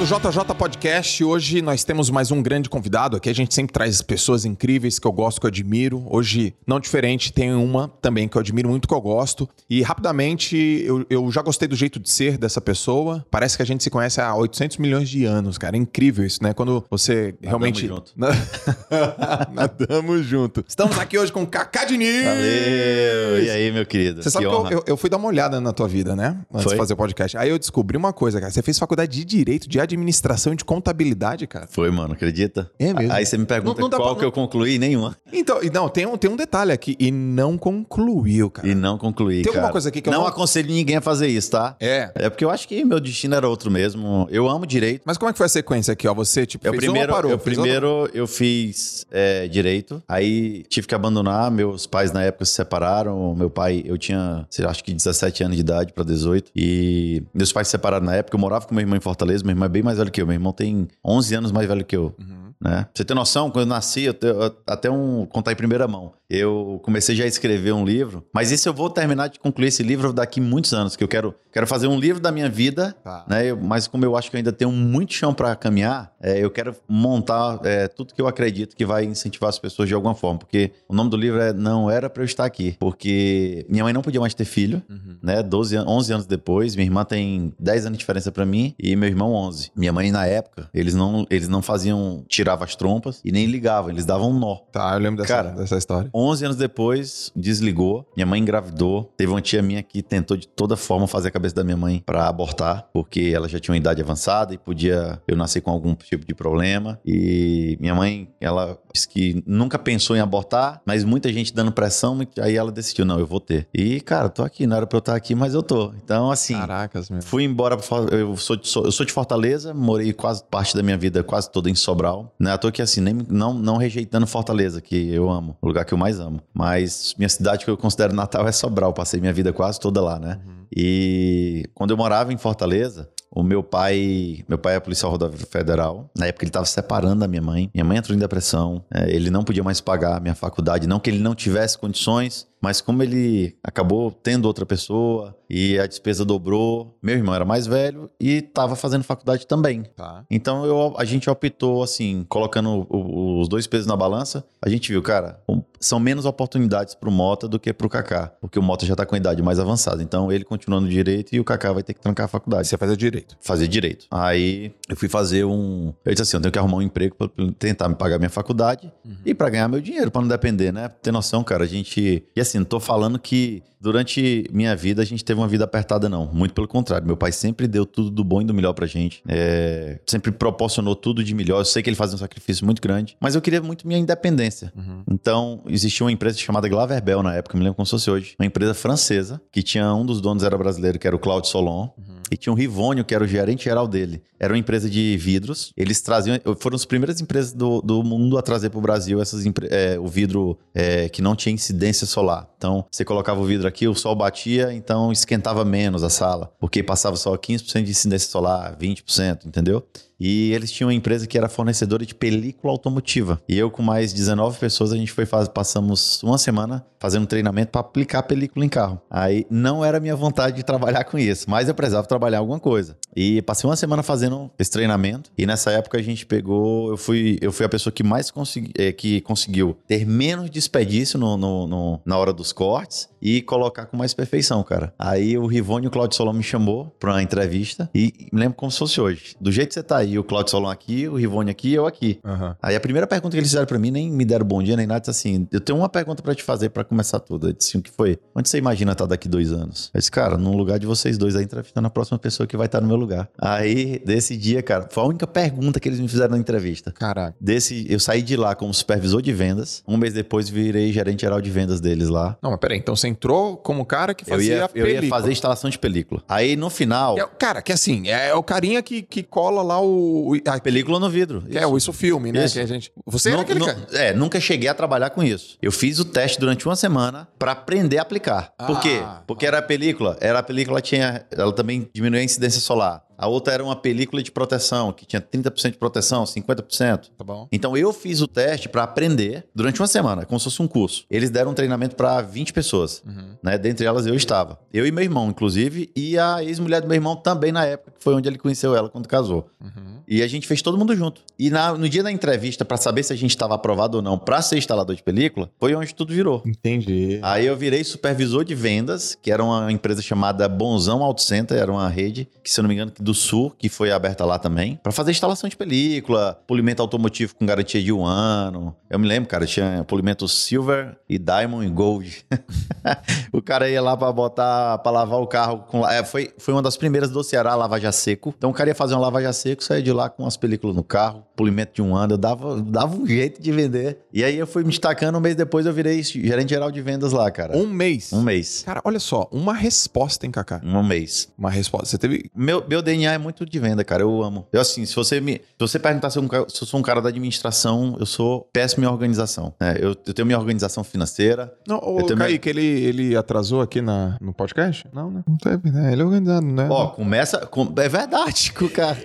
do JJ Podcast. Hoje nós temos mais um grande convidado aqui. A gente sempre traz pessoas incríveis que eu gosto, que eu admiro. Hoje, não diferente, tem uma também que eu admiro muito, que eu gosto. E rapidamente, eu, eu já gostei do jeito de ser dessa pessoa. Parece que a gente se conhece há 800 milhões de anos, cara. É incrível isso, né? Quando você Nadamos realmente. junto. Nadamos junto. Estamos aqui hoje com Kaká Diniz. Valeu! E aí, meu querido? Você sabe que, eu, honra. eu- eu fui dar uma olhada na tua vida, né? Antes Foi? de fazer o podcast. Aí eu descobri uma coisa, cara. Você fez faculdade de Direito, de Administração e de Contabilidade, cara. Foi, mano, acredita? É mesmo? Aí você me pergunta Não- não qual pra- que eu concluí? Nenhuma. Então, não, tem um, tem um detalhe aqui. E não concluiu, cara. E não concluí, Tem cara. alguma coisa aqui que eu não... não- aconselho ninguém a fazer isso, tá? É. É porque eu acho que meu destino era outro mesmo. Eu amo direito. Mas como é que foi a sequência aqui, ó? Você, tipo, Eu fez primeiro, parou? eu outra? primeiro eu fiz é, direito, aí tive que abandonar. Meus pais na época se separaram. Meu pai, eu tinha, sei lá, acho que 17 anos de idade para 18 e meus pais se separaram na época. Eu morava com meu irmão em Fortaleza. Meu irmão é bem mais velho que eu. Meu irmão tem 11 anos mais velho que eu. Uhum. Né? Pra você ter noção, quando eu nasci, eu eu- até um contar em primeira mão. Eu comecei já a escrever um livro, mas isso eu vou terminar de concluir esse livro daqui muitos anos, que eu quero, quero fazer um livro da minha vida, Tá. né? Eu- mas como eu acho que eu ainda tenho muito chão para caminhar, é, eu quero montar é, tudo que eu acredito que vai incentivar as pessoas de alguma forma, porque o nome do livro é Não Era Pra Eu Estar Aqui, porque minha mãe não podia mais ter filho, Uhum. né? 12, an- 11 anos depois, minha irmã tem 10 anos de diferença pra mim e meu irmão 11. Minha mãe na época, eles não, eles não faziam, tiravam as trompas e nem ligavam, eles davam um nó. Tá, eu lembro dessa, Cara, dessa história. 11 anos depois, desligou. Minha mãe engravidou. Teve uma tia minha que tentou de toda forma fazer a cabeça da minha mãe pra abortar, porque ela já tinha uma idade avançada e podia eu nascer com algum tipo de problema. E minha mãe, ela disse que nunca pensou em abortar, mas muita gente dando pressão, aí ela decidiu, não, eu vou ter. E, cara, tô aqui, não era pra eu estar aqui, mas eu tô. Então, assim, Caracas, meu. Fui embora, eu sou, de, sou- eu sou de Fortaleza, morei quase parte da minha vida, quase toda em Sobral. Não é à toa que assim, nem, não, não rejeitando Fortaleza, que eu amo, o lugar que eu mais amo. Mas minha cidade que eu considero natal é Sobral, passei minha vida quase toda lá, né? E quando eu morava em Fortaleza, o meu pai, meu pai é policial rodoviário federal. Na época ele estava separando da minha mãe. Minha mãe entrou em depressão. é, ele não podia mais pagar a minha faculdade, não que ele não tivesse condições, mas como ele acabou tendo outra pessoa e a despesa dobrou, meu irmão era mais velho e estava fazendo faculdade também. Tá. Então eu- a gente optou assim, colocando o- o- os dois pesos na balança, a gente viu, cara, são menos oportunidades pro Mota do que pro Kaká, porque o Mota já tá com a idade mais avançada. Então ele continua no direito e o Kaká vai ter que trancar a faculdade. Você fazia direito. Fazer direito. Aí eu fui fazer um. Eu disse assim: eu tenho que arrumar um emprego pra tentar me pagar minha faculdade e pra ganhar meu dinheiro, pra não depender, né? Ter noção, cara, a gente. E assim, não tô falando que durante minha vida a gente teve uma vida apertada, não. Muito pelo contrário. Meu pai sempre deu tudo do bom e do melhor pra gente. É, Sempre proporcionou tudo de melhor. Eu sei que ele fazia um sacrifício muito grande, mas eu queria muito minha independência. Uhum. Então, existia uma empresa chamada Glaverbel na época, me lembro como se fosse hoje. Uma empresa francesa, que tinha um dos donos era brasileiro, que era o Claudio Solon. E tinha o Rivônio, que era o gerente geral dele. Era uma empresa de vidros. Eles traziam. Foram as primeiras empresas do, do mundo a trazer para o Brasil essas, é, o vidro é, que não tinha incidência solar. Então, você colocava o vidro aqui, o sol batia, então esquentava menos a sala. Porque passava só 15% de incidência solar, 20%, entendeu? E eles tinham uma empresa que era fornecedora de película automotiva. E eu, com mais 19 pessoas, a gente foi faz... passamos uma semana fazendo treinamento para aplicar película em carro. Aí não era minha vontade de trabalhar com isso, mas eu precisava trabalhar alguma coisa. E passei uma semana fazendo esse treinamento. E nessa época a gente pegou, eu fui, eu fui a pessoa que mais consegui, eh, que conseguiu ter menos desperdício no, no- no- na hora dos cortes e colocar com mais perfeição, cara. Aí o Rivone e o Claudio Solon me chamou para uma entrevista e me lembro como se fosse hoje. Do jeito que você tá aí, o Claudio Solon aqui, o Rivone aqui e eu aqui. Aham. Aí a primeira pergunta que eles fizeram pra mim, nem me deram bom dia nem nada, disse assim: Eu tenho uma pergunta pra te fazer pra começar tudo. Eu disse: O que foi? Onde você imagina estar daqui dois anos? Eu disse: Cara, no lugar de vocês dois aí, entrevistando a próxima pessoa que vai estar no meu lugar. Aí, desse dia, cara, foi a única pergunta que eles me fizeram na entrevista. Caraca. Desse, eu saí de lá como supervisor de vendas. Um mês depois virei gerente geral de vendas deles lá. Não, mas peraí. Então você entrou como cara que Eu fazia ia, eu ia película. fazer instalação de película. Aí no final, é cara, que assim, é, o carinha que, que cola lá o. a, película no vidro. que é o isso filme, né? Isso. Que a gente. Você era Não- aquele não- cara. É, nunca cheguei a trabalhar com isso. Eu fiz o teste durante uma semana pra aprender a aplicar. Por Ah. quê? Porque era a película, era a película tinha, ela também diminuía a incidência solar. A outra era uma película de proteção, que tinha 30% de proteção, 50%. Tá bom. Então eu fiz o teste para aprender durante uma semana, como se fosse um curso. Eles deram um treinamento para 20 pessoas, Uhum. né? Dentre elas eu estava. Eu e meu irmão, inclusive, e a ex-mulher do meu irmão também na época, que foi onde ele conheceu ela quando casou. Uhum. E a gente fez todo mundo junto. E na- no dia da entrevista, para saber se a gente estava aprovado ou não para ser instalador de película, foi onde tudo virou. Entendi. Aí eu virei supervisor de vendas, que era uma empresa chamada Bonzão Auto Center, era uma rede, que se eu não me engano, do Sul, que foi aberta lá também, para fazer instalação de película, polimento automotivo com garantia de um ano. Eu me lembro, cara, tinha polimento Silver e Diamond e Gold. o cara ia lá para botar, para lavar o carro com. É, foi, foi uma das primeiras do Ceará, lava já seco. Então o cara ia fazer uma lava já seco, saía de lá com as películas no carro, polimento de um ano. Eu dava, dava um jeito de vender. E aí eu fui me destacando, um mês depois eu virei gerente geral de vendas lá, cara. Um mês. Um mês. Cara, olha só, uma resposta, hein, Kaká? Um mês. Uma resposta. Você teve. Meu, meu DNA é muito de venda, cara. Eu amo. Eu, assim, se você me. Se você perguntar se eu, se eu sou um cara da administração, eu sou péssimo em organização. É, eu, eu tenho minha organização financeira. Não, o Kaique, ele, ele atrasou aqui na, no podcast? Não, né? Não teve, né? Ele é organizado, né? Ó, começa. com- é verdade, cara.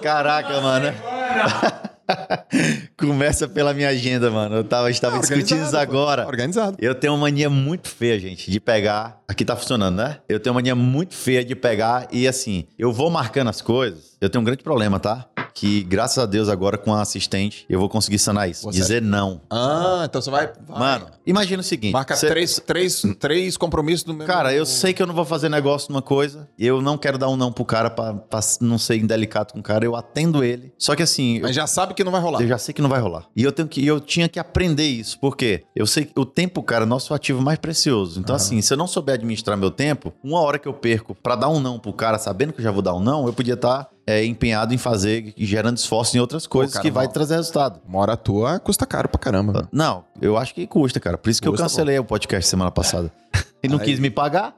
Caraca, mano. começa pela minha agenda, mano. Eu tava, estava discutindo isso agora. Organizado. Eu tenho uma mania muito feia, gente, de pegar. Aqui tá funcionando, né? Eu tenho uma mania muito feia de pegar e assim, eu vou marcando as coisas. Eu tenho um grande problema, tá? Que graças a Deus agora com a assistente eu vou conseguir sanar isso. Você- Dizer não. Ah, então você vai. vai. Mano, imagina o seguinte. Marca cê- três, três, três compromissos do mesmo. Cara, eu sei que eu não vou fazer negócio numa coisa. Eu não quero dar um não pro cara pra, pra não ser indelicado com o cara. Eu atendo ele. Só que assim, eu Mas já sabe que não vai rolar. Eu já sei que não vai rolar. E eu tenho que, eu tinha que aprender isso, porque eu sei que o tempo, cara, é nosso ativo mais precioso. Então, assim, se eu não souber administrar meu tempo, uma hora que eu perco pra dar um não pro cara, sabendo que eu já vou dar um não, eu podia estar empenhado em fazer e gerando esforço em outras coisas cara, que vai trazer resultado. Uma hora tua custa caro pra caramba. Não, eu acho que custa, cara. Por isso que Custa, eu cancelei o podcast semana passada. E não Aí- quis me pagar.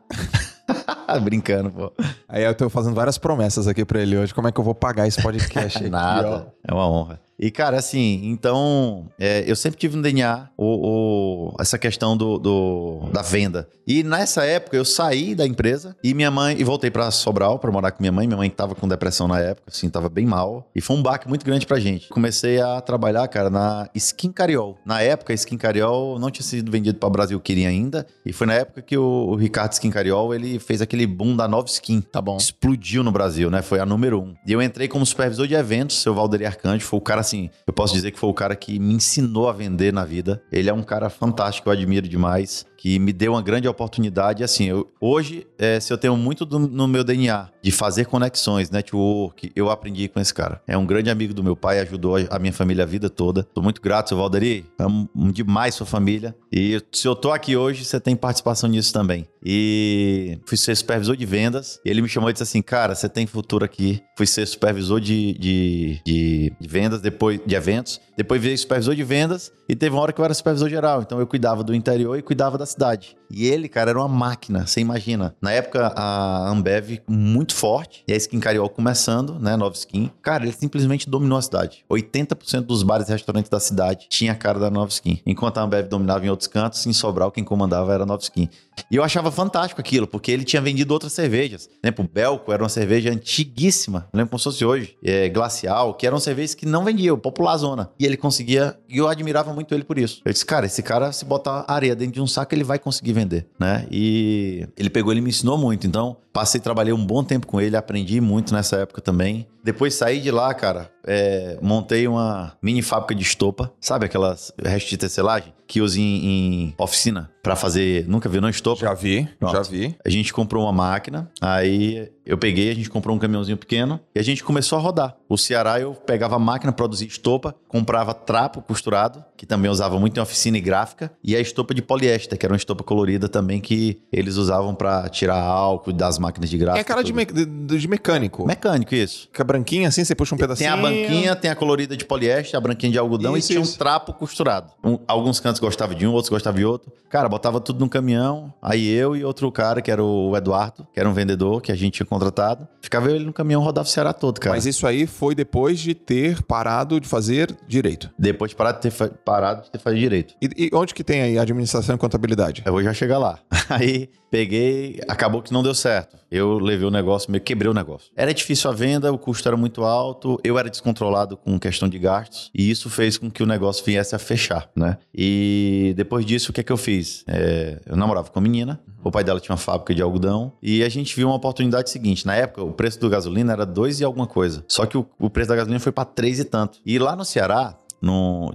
Brincando, pô. Aí eu tô fazendo várias promessas aqui pra ele hoje. Como é que eu vou pagar esse podcast aqui? Nada. É uma honra. E, cara, assim, então, é, eu sempre tive no DNA o, o- essa questão do, do- da venda. E nessa época eu saí da empresa e minha mãe, e voltei pra Sobral pra morar com minha mãe. Minha mãe tava com depressão na época, assim, tava bem mal. E foi um baque muito grande pra gente. Comecei a trabalhar, cara, na Skin Cariol. Na época, a Skin Cariol não tinha sido vendido pra Brasil Queria ainda. E foi na época que o, o Ricardo Skin Cariol, ele fez aquele boom da nova skin Tá bom. explodiu no Brasil, né? Foi a número um. E eu entrei como supervisor de eventos, seu Valderi Arcanjo. Foi o cara, assim, eu posso dizer que foi o cara que me ensinou a vender na vida. Ele é um cara fantástico, eu admiro demais, que me deu uma grande oportunidade. Assim, eu- hoje, é, se eu tenho muito do- no meu DNA de fazer conexões, network, eu aprendi com esse cara. É um grande amigo do meu pai, ajudou a minha família a vida toda. Tô muito grato, seu Valderi. Amo demais sua família. E se eu tô aqui hoje, você tem participação nisso também. E fui ser supervisor de vendas. Ele me chamou e disse assim: Cara, você tem futuro aqui. Fui ser supervisor de, de, de- de vendas, depois de eventos. Depois virei supervisor de vendas. E teve uma hora que eu era supervisor geral. Então eu cuidava do interior e cuidava da cidade. E ele, cara, era uma máquina. Você imagina. Na época, a Ambev muito forte. E a Skin Cariol começando, né? Nova Skin. Cara, ele simplesmente dominou a cidade. 80% dos bares e restaurantes da cidade tinha a cara da Nova Skin. Enquanto a Ambev dominava em outros cantos, em Sobral, quem comandava era a Nova Skin. E eu achava fantástico aquilo, porque ele tinha vendido outras cervejas. Por exemplo, o Belco era uma cerveja antiguíssima, eu lembro como se fosse hoje, é, glacial, que eram cervejas que não vendiam, popular zona. E ele conseguia, e eu admirava muito ele por isso. Eu disse, cara, esse cara, se botar areia dentro de um saco, ele vai conseguir vender, né? E ele pegou, ele me ensinou muito. Então, passei, trabalhei um bom tempo com ele, aprendi muito nessa época também. Depois saí de lá, cara, é, montei uma mini fábrica de estopa, sabe aquelas restos de tecelagem que usa em, em oficina pra fazer, nunca viu não estopa? Já vi, Pronto. já vi. A gente comprou uma máquina, aí eu peguei, a gente comprou um caminhãozinho pequeno e a gente começou a rodar. O Ceará eu pegava a máquina, produzia estopa, comprava trapo costurado, que também usava muito em oficina e gráfica, e a estopa de poliéster, que era uma estopa colorida também que eles usavam pra tirar álcool das máquinas de gráfica. É aquela de, me- de- mecânico. Mecânico, isso. Fica branquinha assim, você puxa um Tem pedacinho. a banquinha, tem a colorida de poliéster, a branquinha de algodão Isso, e tinha isso. um trapo costurado. Um- alguns cantos gostavam de um, outros gostavam de outro. Cara, botava tudo no caminhão. Aí eu e outro cara, que era o Eduardo, que era um vendedor que a gente tinha contratado, ficava ele no caminhão rodava o Ceará todo, cara. Mas isso aí foi depois de ter parado de fazer direito. Depois de parar de ter parado de ter feito direito. E, e onde que tem aí administração e contabilidade? Eu vou já chegar lá. Aí peguei, acabou que não deu certo. Eu levei o negócio, meio quebrei o negócio. Era difícil a venda, o custo era muito alto, eu era descontrolado com questão de gastos, e isso fez com que o negócio viesse a fechar, né? E depois disso, o que é que eu fiz? É, eu namorava com a menina, o pai dela tinha uma fábrica de algodão, e a gente viu uma oportunidade seguinte. Na época, o preço do gasolina era dois e alguma coisa. Só que o, o preço da gasolina foi para três e tanto. E lá no Ceará,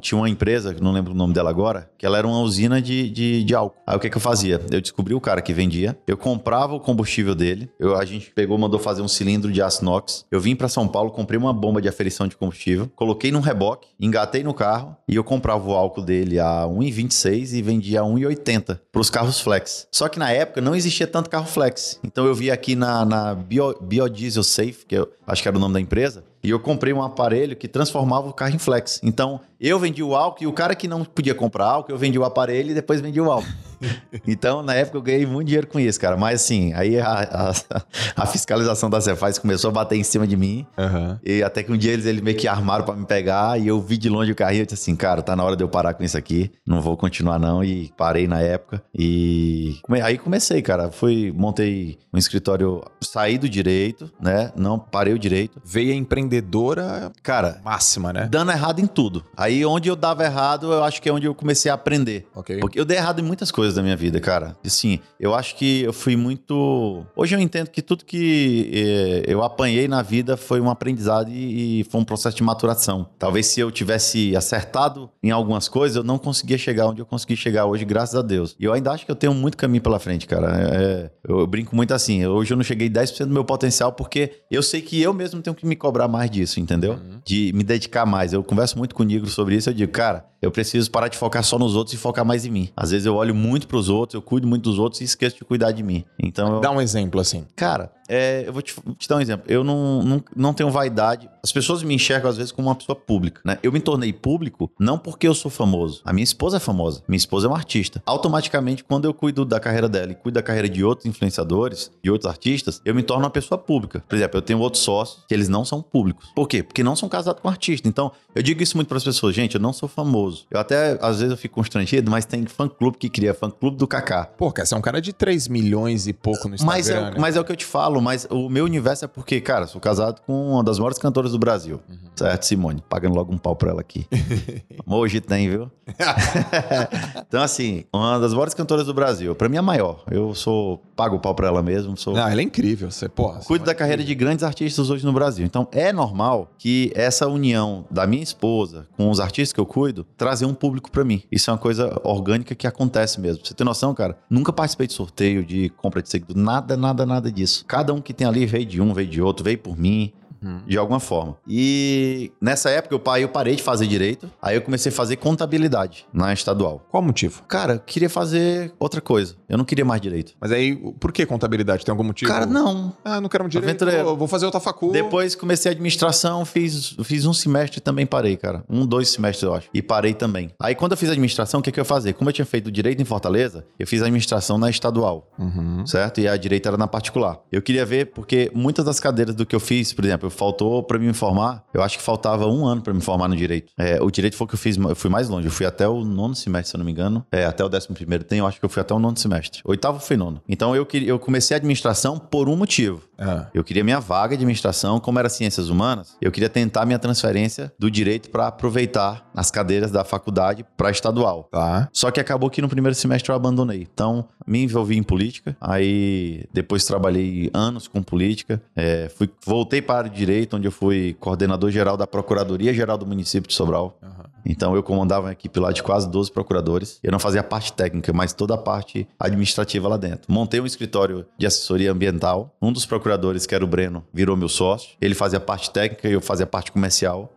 tinha uma empresa, não lembro o nome dela agora, que ela era uma usina de, de, de, álcool. Aí o que, que eu fazia? Eu descobri o cara que vendia, eu comprava o combustível dele, eu, a gente pegou, mandou fazer um cilindro de aço inox, eu vim para São Paulo, comprei uma bomba de aferição de combustível, coloquei num reboque, engatei no carro e eu comprava o álcool dele a 1,26 e vendia a 1,80 para os carros flex. Só que na época não existia tanto carro flex. Então eu vi aqui na, na Bio, Biodiesel Safe, que eu acho que era o nome da empresa, e eu comprei um aparelho que transformava o carro em flex. Então, eu vendi o álcool e o cara que não podia comprar álcool, eu vendi o aparelho e depois vendi o álcool. então, na época, eu ganhei muito dinheiro com isso, cara. Mas, assim, aí a, a, a fiscalização da Cefaz começou a bater em cima de mim. Uhum. E até que um dia eles, eles meio que armaram para me pegar e eu vi de longe o carrinho e disse assim, cara, tá na hora de eu parar com isso aqui. Não vou continuar, não. E parei na época. E aí comecei, cara. Fui, montei um escritório, saí do direito, né? Não parei o direito. Veio a empreendedora, cara, máxima, né? Dando errado em tudo. Aí onde eu dava errado, eu acho que é onde eu comecei a aprender. Ok. Porque eu dei errado em muitas coisas da minha vida, cara. Assim, eu acho que eu fui muito. Hoje eu entendo que tudo que eh, eu apanhei na vida foi um aprendizado e, e, foi um processo de maturação. Talvez se eu tivesse acertado em algumas coisas, eu não conseguia chegar onde eu consegui chegar hoje, graças a Deus. E eu ainda acho que eu tenho muito caminho pela frente, cara. É, é eu, eu, brinco muito assim. Hoje eu não cheguei 10% do meu potencial porque eu sei que eu mesmo tenho que me cobrar mais disso, entendeu? Uhum. De me dedicar mais. Eu converso muito com o Nigro sobre isso. Eu digo, cara, eu preciso parar de focar só nos outros e focar mais em mim. Às vezes eu olho muito para os outros, eu cuido muito dos outros e esqueço de cuidar de mim. Então eu... Dá um exemplo assim. Cara, é, eu vou te, te, dar um exemplo. Eu não, não, não tenho vaidade. As pessoas me enxergam, às vezes, como uma pessoa pública, né? Eu me tornei público não porque eu sou famoso. A minha esposa é famosa. Minha esposa é uma artista. Automaticamente, quando eu cuido da carreira dela e cuido da carreira de outros influenciadores, de outros artistas, eu me torno uma pessoa pública. Por exemplo, eu tenho outros sócios que eles não são públicos. Por quê? Porque não são casados com artista. Então, eu digo isso muito para as pessoas. Gente, eu não sou famoso. Eu até, às vezes, eu fico constrangido, mas tem fã-clube que cria fã-clube do Kaká. Pô, cara, você é um cara de 3 milhões e pouco no Instagram, mas é, né? mas é o que eu te falo, mas o meu universo é porque, cara, sou casado com uma das maiores cantoras do Brasil. Uhum. Certo, Simone? Pagando logo um pau pra ela aqui. Hoje tem, viu? então, assim, uma das maiores cantoras do Brasil. Pra mim, é maior. Eu sou. Pago o pau pra ela mesmo. Sou... Não, ela é incrível. Você, porra, Cuido da carreira de grandes artistas hoje no Brasil. Então, é normal que essa união da minha esposa com os artistas que eu cuido trazer um público pra mim. Isso é uma coisa orgânica que acontece mesmo. Você ter noção, cara, nunca participei de sorteio, de compra de seguidor, nada, nada, nada disso. Cada um que tem ali veio de um, veio de outro, veio por mim. Uhum. De alguma forma. E nessa época eu, eu parei de fazer direito, aí eu comecei a fazer contabilidade na estadual. Qual o motivo? Cara, eu queria fazer outra coisa. Eu não queria mais direito. Mas aí, por que contabilidade? Tem algum motivo? Cara, não. Ah, não quero um direito, vou, vou fazer outra facu. Depois comecei a administração, fiz, fiz um semestre e também parei, cara. Um, dois semestres, eu acho. E parei também. Aí quando eu fiz administração, o que, que eu ia fazer? Como eu tinha feito direito em Fortaleza, eu fiz administração na estadual, uhum. certo? E a direita era na particular. Eu queria ver, porque muitas das cadeiras do que eu fiz, por exemplo, faltou para me formar, eu acho que faltava um ano para me formar no direito. É, o direito foi o que eu fiz, eu fui mais longe. Eu fui até o nono semestre, se eu não me engano. É, até o décimo primeiro tem, eu acho que eu fui até o nono semestre. Oitavo foi nono. Então eu, eu comecei a administração por um motivo. Ah. Eu queria minha vaga de administração, como era ciências humanas, eu queria tentar minha transferência do direito para aproveitar as cadeiras da faculdade para estadual. Tá. Só que acabou que no primeiro semestre eu abandonei. Então, me envolvi em política, aí depois trabalhei anos com política, é, fui, voltei para o direito, onde eu fui coordenador geral da Procuradoria Geral do município de Sobral. Uhum. Então eu comandava uma equipe lá de quase 12 procuradores. Eu não fazia a parte técnica, mas toda a parte administrativa lá dentro. Montei um escritório de assessoria ambiental. Um dos procuradores, que era o Breno, virou meu sócio. Ele fazia a parte técnica e eu fazia a parte comercial.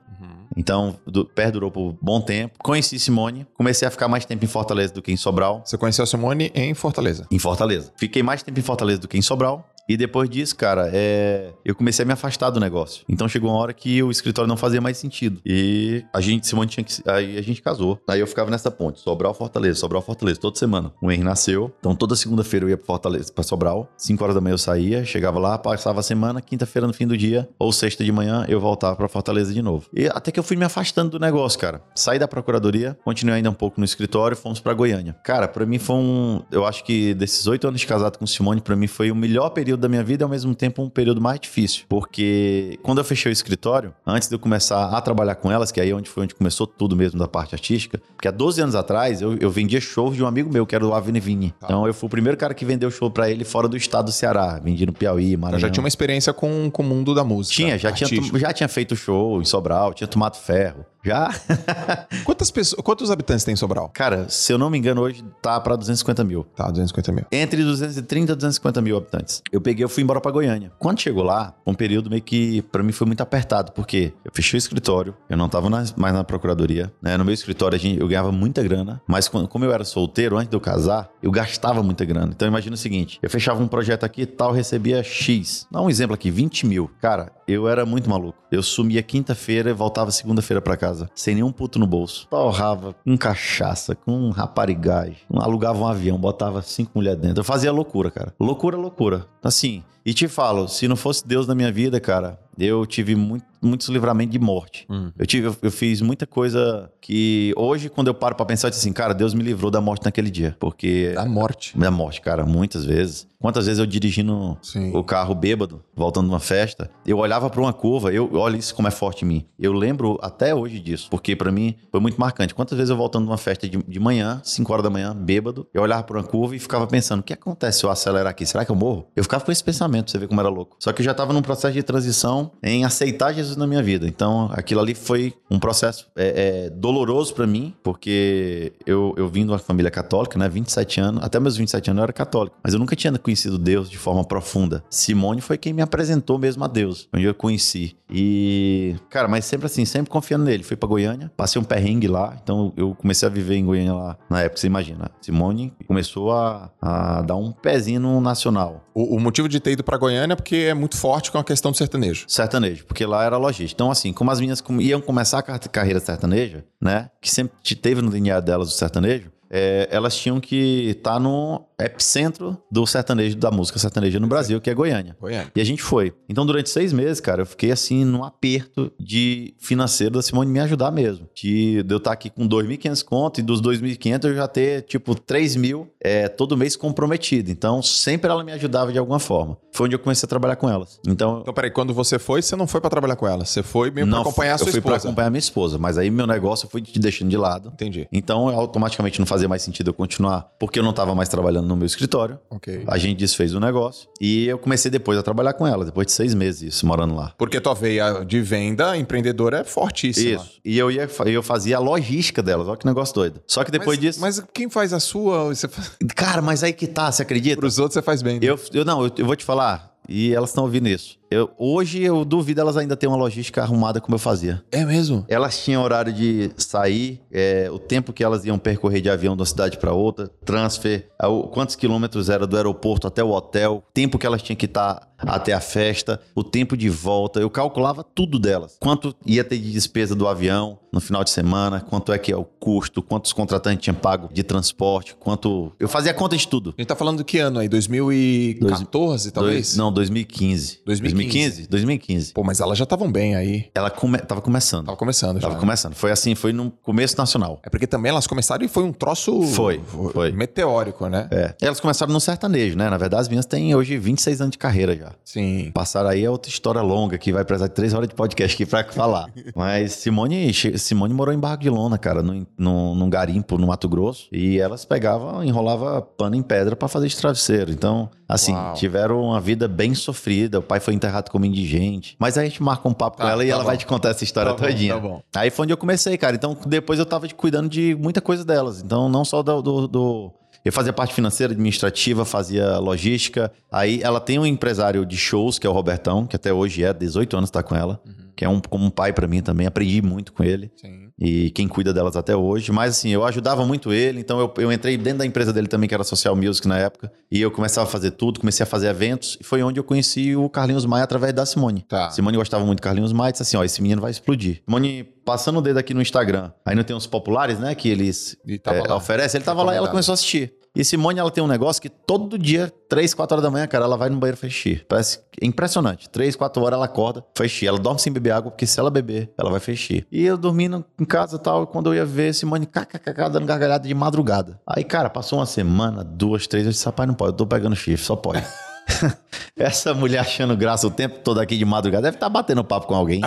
Então, do, perdurou por bom tempo. Conheci Simone, comecei a ficar mais tempo em Fortaleza do que em Sobral. Você conheceu a Simone em Fortaleza? Em Fortaleza. Fiquei mais tempo em Fortaleza do que em Sobral. E depois disso, cara, é... eu comecei a me afastar do negócio. Então chegou uma hora que o escritório não fazia mais sentido. E a gente, Simone tinha que. Aí a gente casou. Aí eu ficava nessa ponte, Sobral Fortaleza, Sobral Fortaleza, toda semana. O Henry nasceu. Então toda segunda-feira eu ia pra Fortaleza, pra Sobral. 5 horas da manhã eu saía, chegava lá, passava a semana, quinta-feira no fim do dia, ou sexta de manhã, eu voltava pra Fortaleza de novo. E até que eu fui me afastando do negócio, cara. Saí da procuradoria, continuei ainda um pouco no escritório, fomos pra Goiânia. Cara, pra mim foi um. Eu acho que desses oito anos de casado com Simone, pra mim foi o melhor período da minha vida e ao mesmo tempo um período mais difícil. Porque quando eu fechei o escritório, antes de eu começar a trabalhar com elas, que aí é onde foi onde começou tudo mesmo da parte artística, porque há 12 anos atrás eu, eu vendia shows de um amigo meu, que era o Avni Vini. Tá. Então eu fui o primeiro cara que vendeu show pra ele fora do estado do Ceará. Vendi no Piauí, Eu Maranhão. já tinha uma experiência com, com o mundo da música. Tinha, já tinha, já tinha feito show em Sobral, tinha tomado ferro. Já? Quantas pessoas, quantos habitantes tem em Sobral? Cara, se eu não me engano, hoje tá pra 250 mil. Tá, 250 mil. Entre 230 e 250 mil habitantes. Eu peguei, eu fui embora pra Goiânia. Quando chegou lá, um período meio que pra mim foi muito apertado, porque eu fechei o escritório, eu não tava mais na procuradoria, né? No meu escritório a gente- eu ganhava muita grana, mas como eu era solteiro, antes de eu casar, eu gastava muita grana. Então imagina o seguinte, eu fechava um projeto aqui e tal, recebia X. Dá um exemplo aqui, 20 mil. Cara, eu era muito maluco. Eu sumia quinta-feira e voltava segunda-feira pra casa, sem nenhum puto no bolso. Torrava com cachaça, com raparigagem, alugava um avião, botava cinco mulheres dentro. Eu fazia loucura, cara. Loucura, loucura. Assim, e te falo, se não fosse Deus na minha vida, cara, eu tive muito, muitos livramentos de morte. Eu, tive, eu, eu fiz muita coisa que hoje, quando eu paro pra pensar, eu disse assim, cara, Deus me livrou da morte naquele dia. Porque. Da morte. Da morte, cara, muitas vezes. Quantas vezes eu dirigindo Sim. o carro bêbado, voltando de uma festa, eu olhava pra uma curva, eu olha isso como é forte em mim. Eu lembro até hoje disso, porque pra mim foi muito marcante. Quantas vezes eu voltando de uma festa de, de manhã, 5 horas da manhã, bêbado, eu olhava pra uma curva e ficava pensando: o que acontece se eu acelerar aqui? Será que eu morro? Eu ficava com esse pensamento, pra você ver como era louco. Só que eu já tava num processo de transição em aceitar Jesus na minha vida. Então aquilo ali foi um processo é, é, doloroso pra mim, porque eu, eu vim de uma família católica, né? 27 anos, até meus 27 anos eu era católico, mas eu nunca tinha conhecido Deus de forma profunda. Simone foi quem me apresentou mesmo a Deus, onde eu conheci. E, cara, mas sempre assim, sempre confiando nele. Fui pra Goiânia, passei um perrengue lá, então eu comecei a viver em Goiânia lá na época, você imagina. Simone começou a, a dar um pezinho no nacional. O, o motivo de ter ido pra Goiânia é porque é muito forte com a questão do sertanejo. Sertanejo, porque lá era logística. Então, assim, como as com- iam começar a car- carreira sertaneja, né? Que sempre te- teve no DNA delas o sertanejo, é, elas tinham que estar no epicentro do sertanejo, da música sertaneja no Brasil, que é Goiânia. Goiânia. E a gente foi. Então, durante seis meses, cara, eu fiquei assim, num aperto de financeiro da Simone me ajudar mesmo. De, de eu estar aqui com 2.500 conto e dos 2.500 eu já ter, tipo, 3 mil é, todo mês comprometido. Então, sempre ela me ajudava de alguma forma. Foi onde eu comecei a trabalhar com elas. Então, Então, peraí, quando você foi, você não foi pra trabalhar com ela. Você foi mesmo pra acompanhar a sua eu fui pra esposa. acompanhar minha esposa, mas aí meu negócio eu fui te deixando de lado. Entendi. Então, automaticamente não fazia mais sentido eu continuar, porque eu não tava mais trabalhando no meu escritório. Ok. A gente desfez o negócio e eu comecei depois a trabalhar com ela, depois de seis meses isso, morando lá. Porque tua veia de venda empreendedora é fortíssima. Isso. E eu ia eu fazia a logística delas, olha que negócio doido. Só que depois mas, disso. Mas quem faz a sua, você. Cara, mas aí que tá, você acredita? pros outros você faz bem. né? Eu, eu não, eu, eu vou te falar, e elas estão ouvindo isso. Eu, hoje eu duvido elas ainda terem uma logística arrumada como eu fazia. É mesmo? Elas tinham horário de sair, é, o tempo que elas iam percorrer de avião de uma cidade para outra, transfer, quantos quilômetros era do aeroporto até o hotel, tempo que elas tinham que estar até a festa, o tempo de volta. Eu calculava tudo delas. Quanto ia ter de despesa do avião no final de semana, quanto é que é o custo, quantos contratantes tinham pago de transporte, quanto. Eu fazia conta de tudo. A gente tá falando do que ano aí? 2014, talvez? Dois- não, 2015. 2015. 2015? 2015. Pô, mas elas já estavam bem aí. Ela come, tava começando. Tava começando já. Tava né? começando. Foi assim, foi no começo nacional. É porque também elas começaram e foi um troço... Foi, foi. Meteórico, né? É. Elas começaram no sertanejo, né? Na verdade, as minhas têm hoje 26 anos de carreira já. Sim. Passaram aí é outra história longa que vai precisar de três horas de podcast aqui pra falar. Mas Simone, Simone morou em Barra de Lona, cara, num, num, num garimpo no Mato Grosso. E elas pegavam, enrolava pano em pedra pra fazer de travesseiro. Então, assim, Uau. tiveram uma vida bem sofrida. O pai foi enterrado como indigente. Mas aí a gente marca um papo Tá, com ela e tá ela bom. vai te contar essa história Tá bom, todinha. tá bom. Aí foi onde eu comecei, cara. Então, depois eu tava cuidando de muita coisa delas. Então, não só do. do- do- Eu fazia parte financeira, administrativa, fazia logística. Aí ela tem um empresário de shows, que é o Robertão, que até hoje é, 18 anos tá com ela. Que é um, como um pai pra mim também. Aprendi muito com ele. Sim. E quem cuida delas até hoje. Mas assim, eu ajudava muito ele, então eu, eu entrei dentro da empresa dele também, que era Social Music na época, e eu começava a fazer tudo, comecei a fazer eventos, e foi onde eu conheci o Carlinhos Maia através da Simone. Tá. Simone gostava muito do Carlinhos Maia e disse assim: ó, esse menino vai explodir. Simone passando o dedo aqui no Instagram. Aí não tem uns populares, né, que eles é, oferecem. Ele tava lá e ela começou a assistir. E Simone, ela tem um negócio que todo dia, 3, 4 horas da manhã, cara, ela vai no banheiro xixi. Parece impressionante. 3, 4 horas ela acorda, xixi. Ela dorme sem beber água, porque se ela beber, ela vai xixi. E eu dormindo em casa e tal, quando eu ia ver, Simone, kkkk, dando gargalhada de madrugada. Aí, cara, passou uma semana, duas, três, eu disse, rapaz, não pode, eu tô pegando chifre, só pode. Essa mulher achando graça o tempo todo aqui de madrugada deve estar batendo papo com alguém.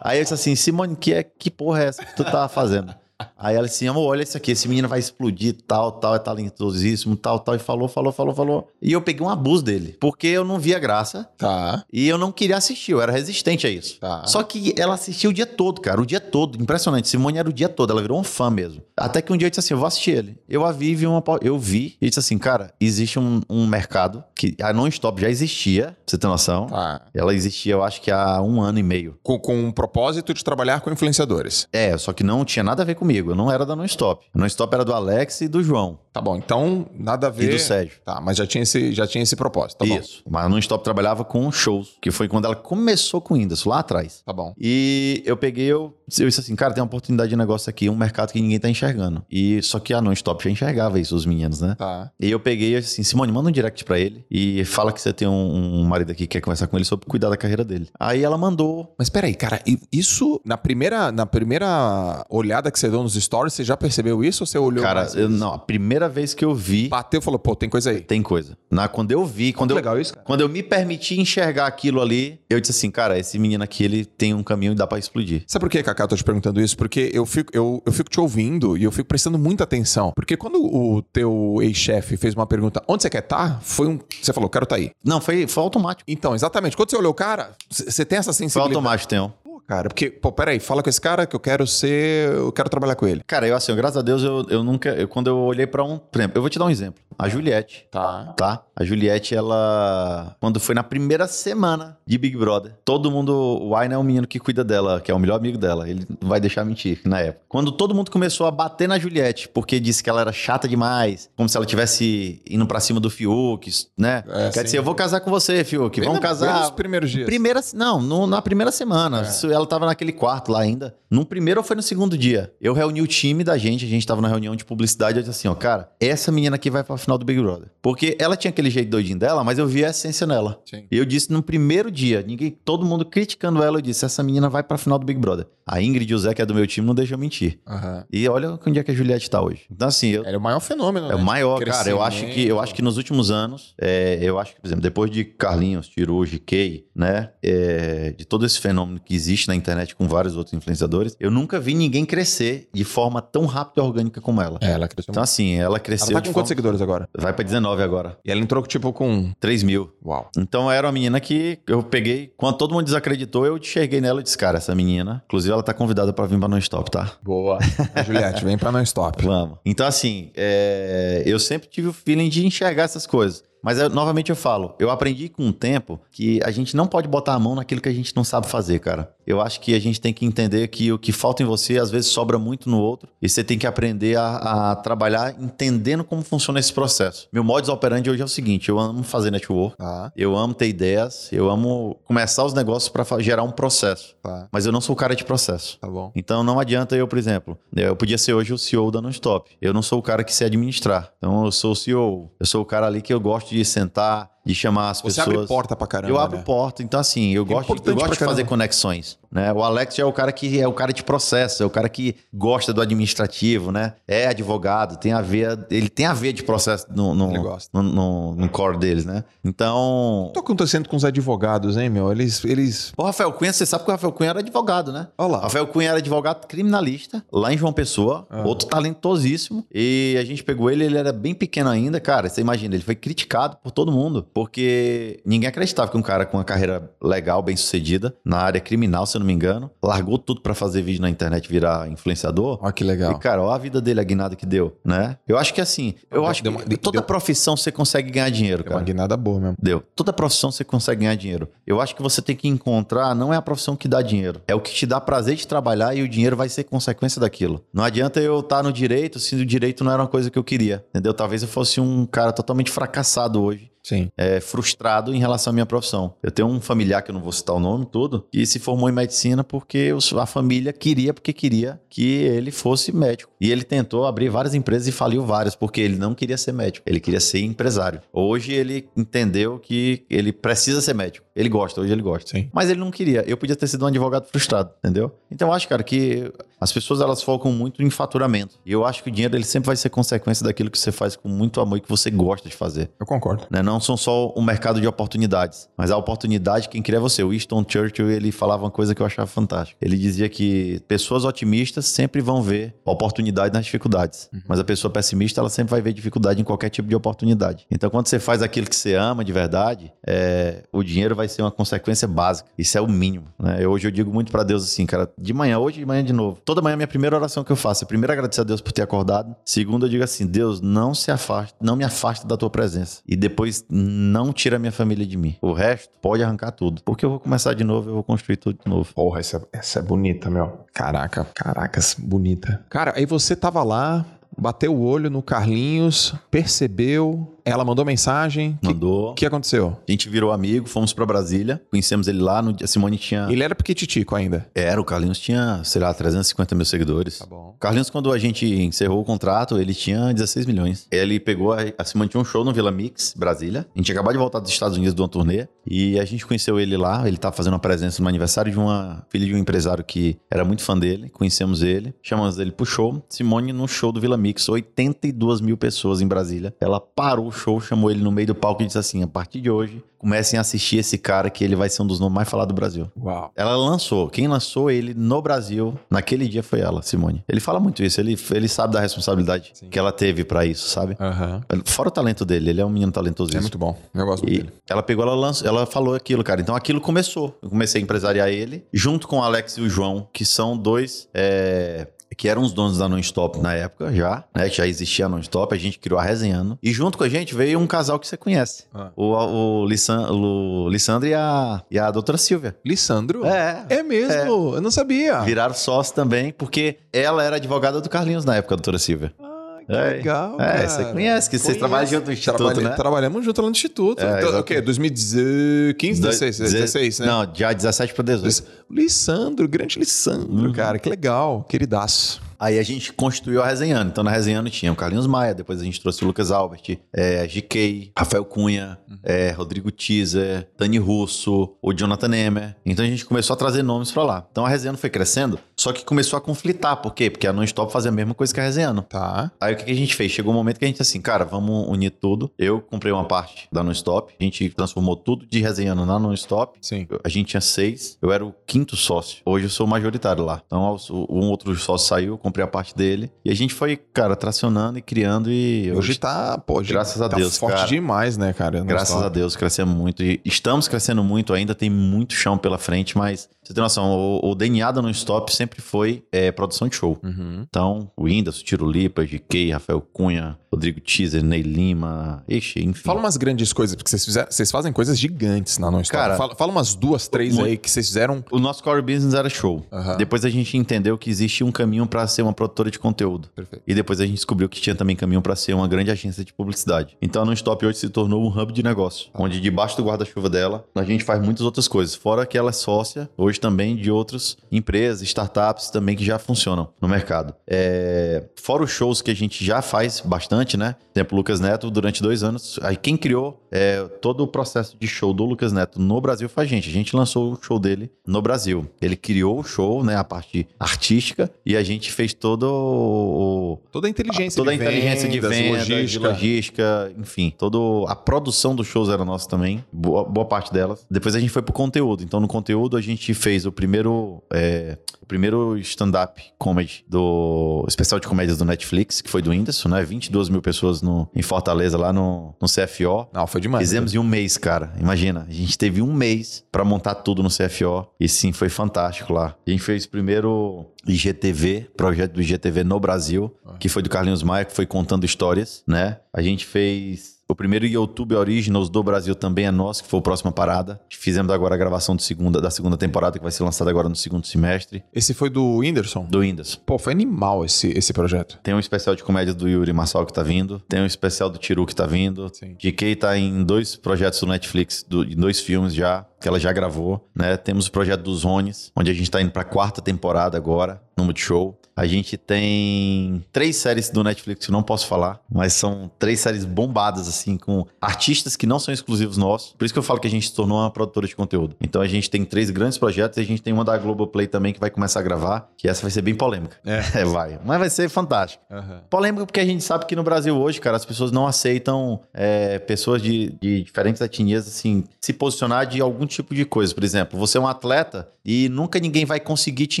Aí eu disse assim, Simone, que, é, que porra é essa que tu tá fazendo? Aí ela disse, amor, olha isso aqui, esse menino vai explodir, tal, tal, é talentosíssimo, tal, tal. E falou, falou, falou, falou. E eu peguei um abuso dele, porque eu não via graça Tá. e eu não queria assistir, eu era resistente a isso. Tá. Só que ela assistia o dia todo, cara, o dia todo. Impressionante. Simone era o dia todo, ela virou um fã mesmo. Até que um dia eu disse assim: eu vou assistir ele. Eu a vi, vi uma. Eu vi e disse assim, cara, existe um, um mercado que a Non-Stop já existia, pra você ter noção. Tá. Ela existia, eu acho que há um ano e meio. Com, com um propósito de trabalhar com influenciadores. É, só que não tinha nada a ver comigo. Eu não era da Non-Stop. A Non-Stop era do Alex e do João. Tá bom, então nada a ver. E do Sérgio. Tá, mas já tinha esse, já tinha esse propósito. Tá bom. Isso. Mas a Non-Stop trabalhava com shows, que foi quando ela começou com o Whindersson, lá atrás. Tá bom. E eu peguei, eu, eu disse assim, cara, tem uma oportunidade de negócio aqui, um mercado que ninguém tá enxergando. E só que a Non-Stop já enxergava isso, os meninos, né? Tá. E eu peguei assim, Simone, manda um direct pra ele e fala que você tem um, um marido aqui que quer conversar com ele sobre cuidar da carreira dele. Aí ela mandou. Mas peraí, cara, isso na primeira, na primeira olhada que você deu nos stories, você já percebeu isso ou você olhou? cara, eu- não, a primeira vez que eu vi, Bateu e falou, pô, tem coisa aí. tem coisa. Na, quando eu vi, quando Que eu, legal isso, cara. quando eu me permiti enxergar aquilo ali, eu disse assim, cara, esse menino aqui, ele tem um caminho e dá pra explodir. Sabe por que, Cacá, eu tô te perguntando isso? Porque eu fico, eu, eu fico te ouvindo e eu fico prestando muita atenção. Porque quando o teu ex-chefe fez uma pergunta, onde você quer estar? Foi um. Você falou, quero estar aí. Não, foi, foi automático. Então, exatamente. Quando você olhou o cara, você tem essa Foi sensibilidade. automático, Tenham. Pô, cara, porque, pô, peraí, fala com esse cara que eu quero ser. Eu quero trabalhar com ele. Cara, eu assim, graças a Deus, eu, eu nunca. eu- quando eu olhei pra um. Por exemplo, eu vou te dar um exemplo. A Juliette. Tá. Tá? A Juliette, ela. Quando foi na primeira semana de Big Brother, todo mundo. O Wayne é o menino que cuida dela, que é o melhor amigo dela. Ele não vai deixar mentir na época. Quando todo mundo começou a bater na Juliette, porque disse que ela era chata demais, como se ela tivesse indo pra cima do Fiuk, né? É, Quer sim. dizer, eu vou casar com você, Fiuk. Bem Vamos na- casar. nos primeiros dias. Primeira, não, no- na primeira semana. Isso, Ela tava naquele quarto lá ainda. No primeiro ou foi no segundo dia? Eu reuni o time da gente, a gente tava na reunião de publicidade. Eu disse assim: ó, cara, essa menina aqui vai pra final do Big Brother. Porque ela tinha aquele jeito doidinho dela, mas eu vi a essência nela. Sim. E eu disse no primeiro dia, ninguém, todo mundo criticando ela, eu disse: essa menina vai pra final do Big Brother. A Ingrid e o Zé, que é do meu time, não deixou eu mentir. Aham. E olha onde é que a Juliette tá hoje. Então, assim, eu, Ele é o maior fenômeno, é né? o maior, cara. Eu acho que eu acho que nos últimos anos, é, eu acho que, por exemplo, depois de Carlinhos, Tiru, GK, né, é, de todo esse fenômeno que existe na internet com vários outros influenciadores, eu nunca vi ninguém crescer de forma tão rápida e orgânica como ela. É, ela cresceu Então, assim, ela Ela cresceu. tá de com quantos forma- seguidores agora? Vai pra 19 agora. E ela entrou, tipo, com... 3 mil. Uau. Então era uma menina que eu peguei. Quando todo mundo desacreditou, eu cheguei nela e disse: Cara, essa menina. Inclusive, ela tá convidada pra vir pra Non-Stop, tá? Boa. Juliette, vem pra non-stop. Vamos. Então, assim, é, eu sempre tive o feeling de enxergar essas coisas. Mas, eu- novamente, eu falo, eu aprendi com o tempo que a gente não pode botar a mão naquilo que a gente não sabe fazer, cara. Eu acho que a gente tem que entender que o que falta em você, às vezes, sobra muito no outro. E você tem que aprender a, a trabalhar entendendo como funciona esse processo. Meu modus operandi hoje é o seguinte, eu amo fazer network. Tá, Eu amo ter ideias, eu amo começar os negócios para gerar um processo. tá. Mas eu não sou o cara de processo. Tá bom. Então não adianta eu, por exemplo, eu podia ser hoje o CEO da Non-Stop. Eu não sou o cara que sei administrar. Então eu sou o CEO. Eu sou o cara ali que eu gosto de sentar, de chamar as Você pessoas. abre porta pra caramba, Eu abro né? porta. Então assim, eu gosto, importante eu gosto de fazer conexões. Né? O Alex é o cara que é o cara de processo, é o cara que gosta do administrativo, né? É advogado, tem a ver, ele tem a ver de processo no, no, no, no- no core deles, né? Então, O que tá acontecendo com os advogados, hein, meu? Eles... eles... o Rafael Cunha, você sabe que o Rafael Cunha era advogado, né? Olha lá. Rafael Cunha era advogado criminalista lá em João Pessoa, Ah. outro talentosíssimo. E a gente pegou ele, ele era bem pequeno ainda, cara. Você imagina, ele foi criticado por todo mundo. Porque ninguém acreditava que um cara com uma carreira legal, bem sucedida, na área criminal, se eu não me engano, largou tudo para fazer vídeo na internet, virar influenciador. Olha que legal. E, cara, olha a vida dele, a guinada que deu, né? Eu acho que assim, eu Deu acho que uma- toda deu- profissão você consegue ganhar dinheiro, É uma cara. guinada boa mesmo. Deu. Toda profissão você consegue ganhar dinheiro. Eu acho que você tem que encontrar, não é a profissão que dá dinheiro, é o que te dá prazer de trabalhar e o dinheiro vai ser consequência daquilo. Não adianta eu estar no direito se o direito não era uma coisa que eu queria, entendeu? Talvez eu fosse um cara totalmente fracassado hoje. Sim. é, frustrado em relação à minha profissão. Eu tenho um familiar, que eu não vou citar o nome todo, que se formou em medicina porque a família queria, porque queria que ele fosse médico. E ele tentou abrir várias empresas e faliu várias, porque ele não queria ser médico, ele queria ser empresário. Hoje ele entendeu que ele precisa ser médico. Ele gosta, hoje ele gosta. Sim. Mas ele não queria. Eu podia ter sido um advogado frustrado, entendeu? Então eu acho, cara, que as pessoas elas focam muito em faturamento. E eu acho que o dinheiro ele sempre vai ser consequência daquilo que você faz com muito amor e que você gosta de fazer. Eu concordo. né? Não são só um mercado de oportunidades, mas a oportunidade quem cria é você. O Winston Churchill, ele falava uma coisa que eu achava fantástica. Ele dizia que pessoas otimistas sempre vão ver oportunidade nas dificuldades, mas a pessoa pessimista, ela sempre vai ver dificuldade em qualquer tipo de oportunidade. Então, quando você faz aquilo que você ama de verdade, é, o dinheiro vai ser uma consequência básica. Isso é o mínimo, né? Eu, hoje eu digo muito pra Deus assim, cara, de manhã, hoje de manhã de novo. Toda manhã, a minha primeira oração que eu faço é primeiro agradecer a Deus por ter acordado. Segundo, eu digo assim, Deus, não se afaste, não me afaste da tua presença. E depois, não tira a minha família de mim. O resto, pode arrancar tudo. Porque eu vou começar de novo, eu vou construir tudo de novo. Porra, essa, essa é bonita, meu. Caraca, caracas, bonita. Cara, aí você tava lá, bateu o olho no Carlinhos, percebeu, ela mandou mensagem. O que, Mandou. que aconteceu? A gente virou amigo, fomos pra Brasília, conhecemos ele lá. No, a Simone tinha. Ele era pequititico ainda. Era, o Carlinhos tinha, sei lá, 350 mil seguidores. bom. O Carlinhos, quando a gente encerrou o contrato, ele tinha 16 milhões. Ele pegou, a, a Simone tinha um show no Vila Mix, Brasília. A gente acabou de voltar dos Estados Unidos de uma turnê. E a gente conheceu ele lá. Ele tava fazendo uma presença no aniversário de uma filha de um empresário que era muito fã dele. Conhecemos ele. Chamamos ele pro show. Simone no show do Vila Mix. 82 mil pessoas em Brasília. Ela parou o show, chamou ele no meio do palco e disse assim: a partir de hoje, comecem a assistir esse cara que ele vai ser um dos nomes mais falados do Brasil. Uau. Ela lançou. Quem lançou ele no Brasil, naquele dia foi ela, Simone. Ele fala muito isso. Ele, ele sabe da responsabilidade Sim. que ela teve pra isso, sabe? Aham. Fora o talento dele, ele é um menino talentosíssimo. É muito bom. Eu gosto E dele. ela pegou, ela lançou, ela falou aquilo, cara. Então aquilo começou. Eu comecei a empresariar ele, junto com o Alex e o João, que são dois. é, que eram os donos da Non-Stop na época já, né? que Já existia a Non-Stop, a gente criou a Resenhando. E junto com a gente veio um casal que você conhece. Ah. O, o, Lissan, o Lissandro e a, e a doutora Silvia. Lissandro? É. É mesmo? Eu não sabia. Viraram sócios também, porque ela era advogada do Carlinhos na época, doutora Silvia. Ah, É. legal, É, cara. você conhece, que vocês trabalham junto no Instituto, Trabalha- né? Trabalhamos junto lá no Instituto. É, então, o quê? 2015, 16, 16, né? Não, já 17 para 18. Lissandro, grande Lissandro, Uhum. cara. Que legal. Queridaço. Aí a gente constituiu a Resenhando. Então na Resenhando tinha o Carlinhos Maia, depois a gente trouxe o Lucas Albert, é, GK, Rafael Cunha, Uhum. é, Rodrigo Teaser, Dani Russo, o Jonathan Emer. Então a gente começou a trazer nomes pra lá. Então a Resenhando foi crescendo, só que começou a conflitar. Por quê? Porque a Non-Stop fazia a mesma coisa que a Resenhando. Tá. Aí o que que a gente fez? Chegou um momento que a gente assim, cara, vamos unir tudo. Eu comprei uma parte da Non-Stop, a gente transformou tudo de Resenhando na Non-Stop. Sim. A gente tinha seis, eu era o quinto sócio. Hoje eu sou majoritário lá. Então um outro sócio saiu, comprei a parte dele. E a gente foi, cara, tracionando e criando e Hoje tá, pô, hoje Graças a tá Deus, forte cara. demais, né, cara? Graças a Deus, crescemos muito. E estamos crescendo muito ainda, tem muito chão pela frente, mas você tem noção, o, o DNA da Non-Stop sempre foi é, produção de show. Uhum. Então, o Whindersson, Tiro Lipa, GK, Rafael Cunha, Rodrigo Teaser, Ney Lima, ixi, enfim. Fala umas grandes coisas, porque vocês, fizeram, vocês fazem coisas gigantes na Non Stop. Cara, fala, fala umas duas, três muito- aí que vocês fizeram. O nosso core business era show. Aham. Depois a gente entendeu que existia um caminho para ser uma produtora de conteúdo. Perfeito. E depois a gente descobriu que tinha também caminho para ser uma grande agência de publicidade. Então a Non-Stop hoje se tornou um hub de negócio, onde debaixo do guarda-chuva dela a gente faz muitas outras coisas. Fora que ela é sócia hoje também de outras empresas, startups também que já funcionam no mercado. É, Fora os shows que a gente já faz bastante, né? Por exemplo, o Lucas Neto durante dois anos. Aí quem criou é, todo o processo de show do Lucas Neto no Brasil foi a gente. A gente lançou o show dele no. Brasil. Ele criou o show, né, a parte artística, e a gente fez todo o... Toda a inteligência toda de a inteligência de vendas, venda, logística. logística, enfim, toda a produção dos shows era nossa também, boa, boa parte delas. Depois a gente foi pro conteúdo. Então no conteúdo a gente fez o primeiro, é, o primeiro stand-up comedy do especial de comédias do Netflix, que foi do Whindersson, né? 22 mil pessoas no, em Fortaleza lá no, no CFO. Não, foi demais. Fizemos em um mês, cara. Imagina, a gente teve um mês pra montar tudo no CFO. E sim, foi fantástico lá. A gente fez primeiro IGTV, projeto do IGTV no Brasil, que foi do Carlinhos Maia, que foi contando histórias, né? A gente fez o primeiro YouTube Originals do Brasil também é nosso, que foi o próxima parada. Fizemos agora a gravação de segunda, da segunda temporada, que vai ser lançada agora no segundo semestre, Esse foi do Whindersson? do Whindersson. Pô, foi animal esse, esse projeto. Tem um especial de comédia do Yuri Marçal que tá vindo. Tem um especial do Tiru que tá vindo. Sim. GK tá em dois projetos do Netflix, do- em dois filmes já, que ela já gravou, né? Temos o projeto dos Zones, onde a gente tá indo pra quarta temporada agora, no Multishow. A gente tem três séries do Netflix que eu não posso falar, mas são três séries bombadas, assim, com artistas que não são exclusivos nossos. Por isso que eu falo que a gente se tornou uma produtora de conteúdo. Então a gente tem três grandes projetos e a gente tem uma da Globoplay também que vai começar a gravar, que essa vai ser bem polêmica. É. É, vai. Mas vai ser fantástico. Polêmica porque a gente sabe que no Brasil hoje, cara, as pessoas não aceitam é, pessoas de, de diferentes etnias, assim, se posicionar de algum tipo de coisa. Por exemplo, você é um atleta e nunca ninguém vai conseguir te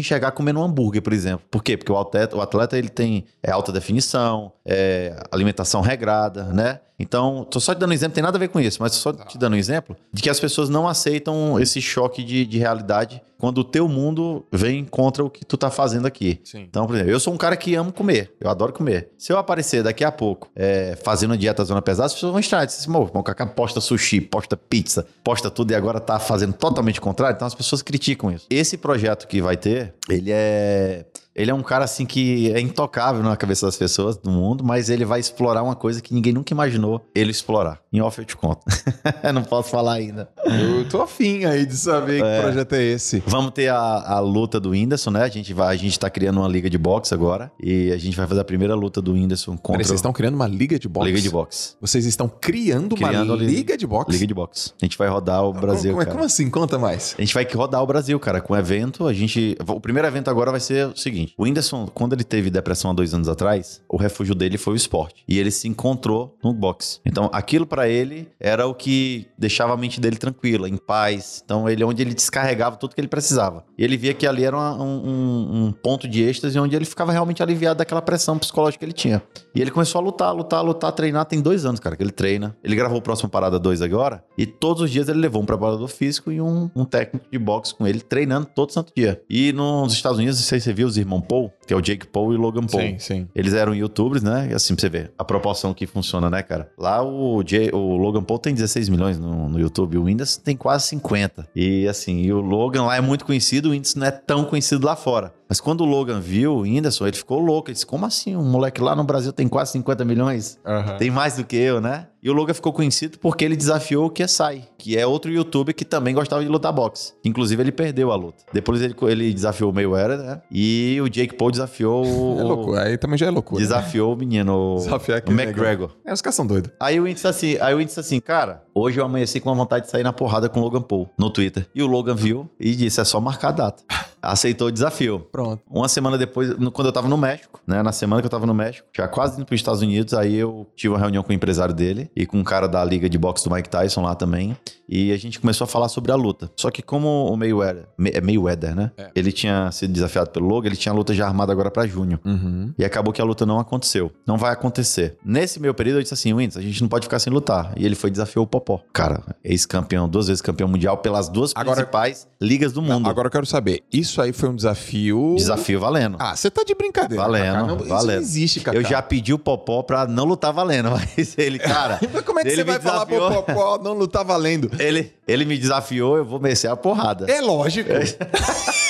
enxergar comendo um hambúrguer, por exemplo. Por quê? Porque o atleta, o atleta ele tem é, alta definição, é, alimentação regrada, né? Então, tô só te dando um exemplo, tem nada a ver com isso, mas só te dando um exemplo de que as pessoas não aceitam esse choque de, de realidade quando o teu mundo vem contra o que tu tá fazendo aqui. Sim. Então, por exemplo, eu sou um cara que amo comer. Eu adoro comer. Se eu aparecer daqui a pouco é, fazendo dieta zona pesada, as pessoas vão estranhar. Dizem assim, "Mô, o posta sushi, posta pizza, posta tudo e agora tá fazendo totalmente o contrário. Então as pessoas criticam isso. Esse projeto que vai ter, ele é... Ele é um cara assim que é intocável na cabeça das pessoas do mundo, mas ele vai explorar uma coisa que ninguém nunca imaginou ele explorar. Em off eu te conto. Não posso falar ainda. Eu tô afim aí de saber que projeto é esse. Vamos ter a, a luta do Whindersson, né? A gente vai, a gente tá criando uma liga de boxe agora e a gente vai fazer a primeira luta do Whindersson contra Peraí, vocês estão criando uma liga de boxe? liga de boxe. Vocês estão criando, Criando uma liga- liga de boxe? Liga de boxe. A gente vai rodar o Brasil, como, como, é- cara. como assim? Conta mais. A gente vai rodar o Brasil, cara, com evento. A gente. O primeiro evento agora vai ser o seguinte: o Whindersson, quando ele teve depressão há dois anos atrás, o refúgio dele foi o esporte. E ele se encontrou no boxe. Então, aquilo pra ele era o que deixava a mente dele tranquila, em paz. Então, ele onde ele descarregava tudo que ele precisava. E ele via que ali era uma- um, um- um ponto de êxtase onde ele ficava realmente aliviado daquela pressão psicológica que ele tinha. E ele começou a lutar, lutar, lutar, treinar. Tem dois anos, cara, que ele treina. Ele gravou o próximo Parada 2 agora. E todos os dias ele levou um preparador físico e um, um técnico de boxe com ele, treinando todo santo dia. E nos Estados Unidos, não sei se você viu os irmãos Paul, que é o Jake Paul e o Logan Paul. Sim, sim. Eles eram youtubers, né? E assim, pra você ver a proporção que funciona, né, cara? Lá o, Jay- o Logan Paul tem 16 milhões no, no YouTube, o Whindersson tem quase 50. E assim, e o Logan lá é muito conhecido, o Whindersson não é tão conhecido lá fora. Mas quando o Logan viu o Whindersson, ele ficou louco. Ele disse, como assim? Um moleque lá no Brasil tem quase 50 milhões? Tem mais do que eu, né? E o Logan ficou conhecido porque ele desafiou o Kesai, que é outro youtuber que também gostava de lutar boxe. Inclusive, ele perdeu a luta. Depois ele, ele desafiou o Mayweather, né? E o Jake Paul desafiou o... É loucura. Aí também já é loucura. Desafiou o menino, o, Desafiar o McGregor. É, os caras são doidos. Aí o Whindersson assim, aí o Whindersson assim, cara, hoje eu amanheci com uma vontade de sair na porrada com o Logan Paul no Twitter. E o Logan viu e disse, é só marcar a data. Aceitou o desafio. Pronto. Uma semana depois, no- quando eu tava no México, né? Na semana que eu tava no México, já quase indo pros Estados Unidos, aí eu tive uma reunião com o empresário dele e com um cara da liga de boxe do Mike Tyson lá também. E a gente começou a falar sobre a luta. Só que como o Mayweather, May- é Mayweather, né? É. Ele tinha sido desafiado pelo Logan, ele tinha a luta já armada agora pra junho. Uhum. E acabou que a luta não aconteceu. Não vai acontecer. Nesse meu período, eu disse assim, Whindersson, a gente não pode ficar sem lutar. E ele foi e desafiou o Popó. Cara, ex-campeão, duas vezes campeão mundial pelas duas Agora- principais ligas do mundo. Agora eu quero saber, isso aí foi um desafio... Desafio valendo. Ah, você tá de brincadeira. Valendo, Cacá. Não, Isso valendo. não existe, cara. Eu já pedi o Popó pra não lutar valendo, mas ele, cara. Mas como é que você vai falar pro desafiou. Popó não lutar valendo? Ele, ele me desafiou, eu vou merecer a porrada. É lógico.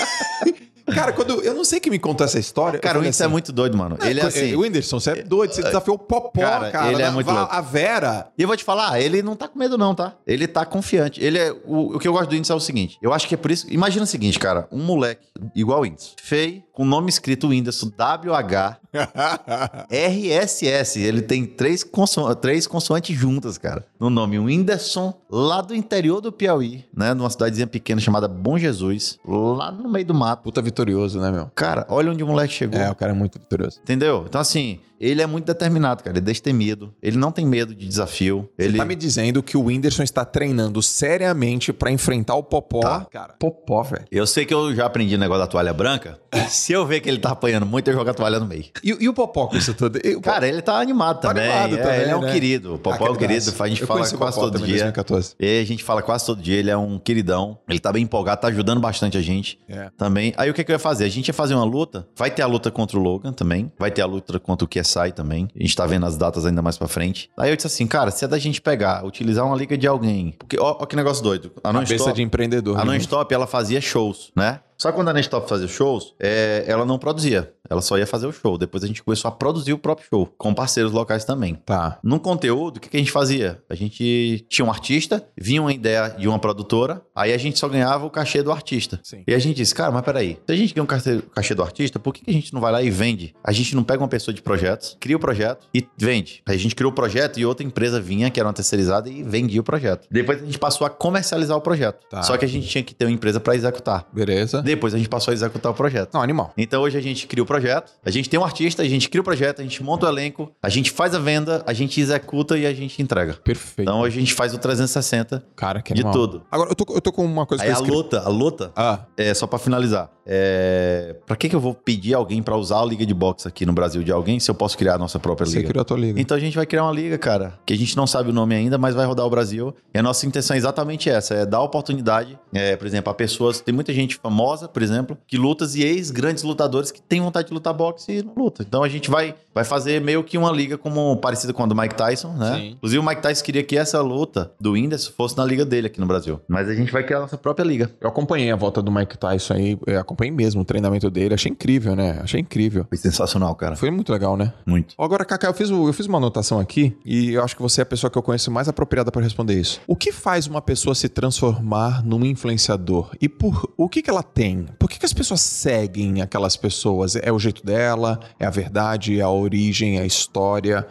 Cara, quando eu não sei quem me contou essa história. Cara, o Whindersson assim, é muito doido, mano. Ele é assim. O Whindersson, você é doido, você desafiou o Popó, Cara, cara. ele é muito louco. A Vera. E eu vou te falar, ele não tá com medo, não, tá? Ele tá confiante. Ele é. O, o que eu gosto do Whindersson é o seguinte: eu acho que é por isso. Imagina o seguinte, cara: um moleque igual o Whindersson, feio, com o nome escrito Whindersson, W-H. RSS, ele tem três, conso três consoantes juntas, cara. No nome Whindersson, lá do interior do Piauí, né? Numa cidadezinha pequena chamada Bom Jesus, lá no meio do mato. Puta vitorioso, né, meu? Cara, olha onde o moleque chegou. É, o cara é muito vitorioso. Entendeu? Então, assim, ele é muito determinado, cara. Ele é destemido. Ele não tem medo de desafio. Você Ele tá me dizendo que o Whindersson está treinando seriamente pra enfrentar o Popó. Tá. Cara, Popó, velho. Eu sei que eu já aprendi o negócio da toalha branca. Se eu ver que ele tá apanhando muito, eu jogo a toalha no meio. E, e o Popó com isso tudo? O Cara, ele tá animado Tá também. animado É, também, ele é um né? querido. O Popó é um querido. A gente Eu fala quase todo dia. 2014. E a gente fala quase todo dia. Ele é um queridão. Ele tá bem empolgado, tá ajudando bastante a gente É. também. Aí o que, que eu ia fazer? A gente ia fazer uma luta. Vai ter a luta contra o Logan também. Vai ter a luta contra o KSI também. A gente tá vendo as datas ainda mais pra frente. Aí eu disse assim, cara, se é da gente pegar, utilizar uma liga de alguém. Porque, ó, ó que negócio doido. A Cabeça Non-Stop- de empreendedor. a né? Non-Stop, ela fazia shows, né? Só que quando a Non-Stop fazia shows, é, ela não produzia. Ela só ia fazer o show. Depois a gente começou a produzir o próprio show, com parceiros locais também. Tá. No conteúdo, o que, que a gente fazia? A gente tinha um artista, vinha uma ideia de uma produtora, aí a gente só ganhava o cachê do artista. Sim. E a gente disse, cara, mas peraí, se a gente ganha um cachê, cachê do artista, por que, que a gente não vai lá e vende? A gente não pega uma pessoa de projetos, cria o projeto e vende. Aí a gente criou o projeto e outra empresa vinha, que era uma terceirizada, e vendia o projeto. Depois a gente passou a comercializar o projeto. Tá. Só que a gente tinha que ter uma empresa para executar. Beleza. Depois a gente passou a executar o projeto. Não, animal. Então hoje a gente cria o projeto, a gente tem um artista, a gente cria o projeto, a gente monta o elenco, a gente faz a venda, a gente executa e a gente entrega. Perfeito. Então hoje a gente faz o 360 cara, que de animal. tudo. Agora, eu tô, eu tô com uma coisa Aí que a eu escrevi. luta, a luta, Ah, é só pra finalizar. É, para que que eu vou pedir alguém pra usar a liga de boxe aqui no Brasil de alguém se eu posso criar a nossa própria você liga? criou a tua liga. Então a gente vai criar uma liga, cara, que a gente não sabe o nome ainda, mas vai rodar o Brasil. E a nossa intenção é exatamente essa: é dar oportunidade, é, por exemplo, a pessoas. Tem muita gente famosa, por exemplo, que lutas e ex-grandes lutadores que têm vontade de lutar boxe e não luta. Então a gente vai, vai fazer meio que uma liga como parecida com a do Mike Tyson, né? Sim. Inclusive o Mike Tyson queria que essa luta do Whindersson fosse na liga dele aqui no Brasil. Mas a gente vai criar a nossa própria liga. Eu acompanhei a volta do Mike Tyson aí, eu acompanhei mesmo o treinamento dele, achei incrível, né? Achei incrível. Foi sensacional, cara. Foi muito legal, né? Muito. Agora, Kaká, eu fiz, eu fiz uma anotação aqui e eu acho que você é a pessoa que eu conheço mais apropriada para responder isso. O que faz uma pessoa se transformar num influenciador? E por o que, que ela tem? Por que, que as pessoas seguem aquelas pessoas? É o jeito dela? É a verdade? É a origem? A história?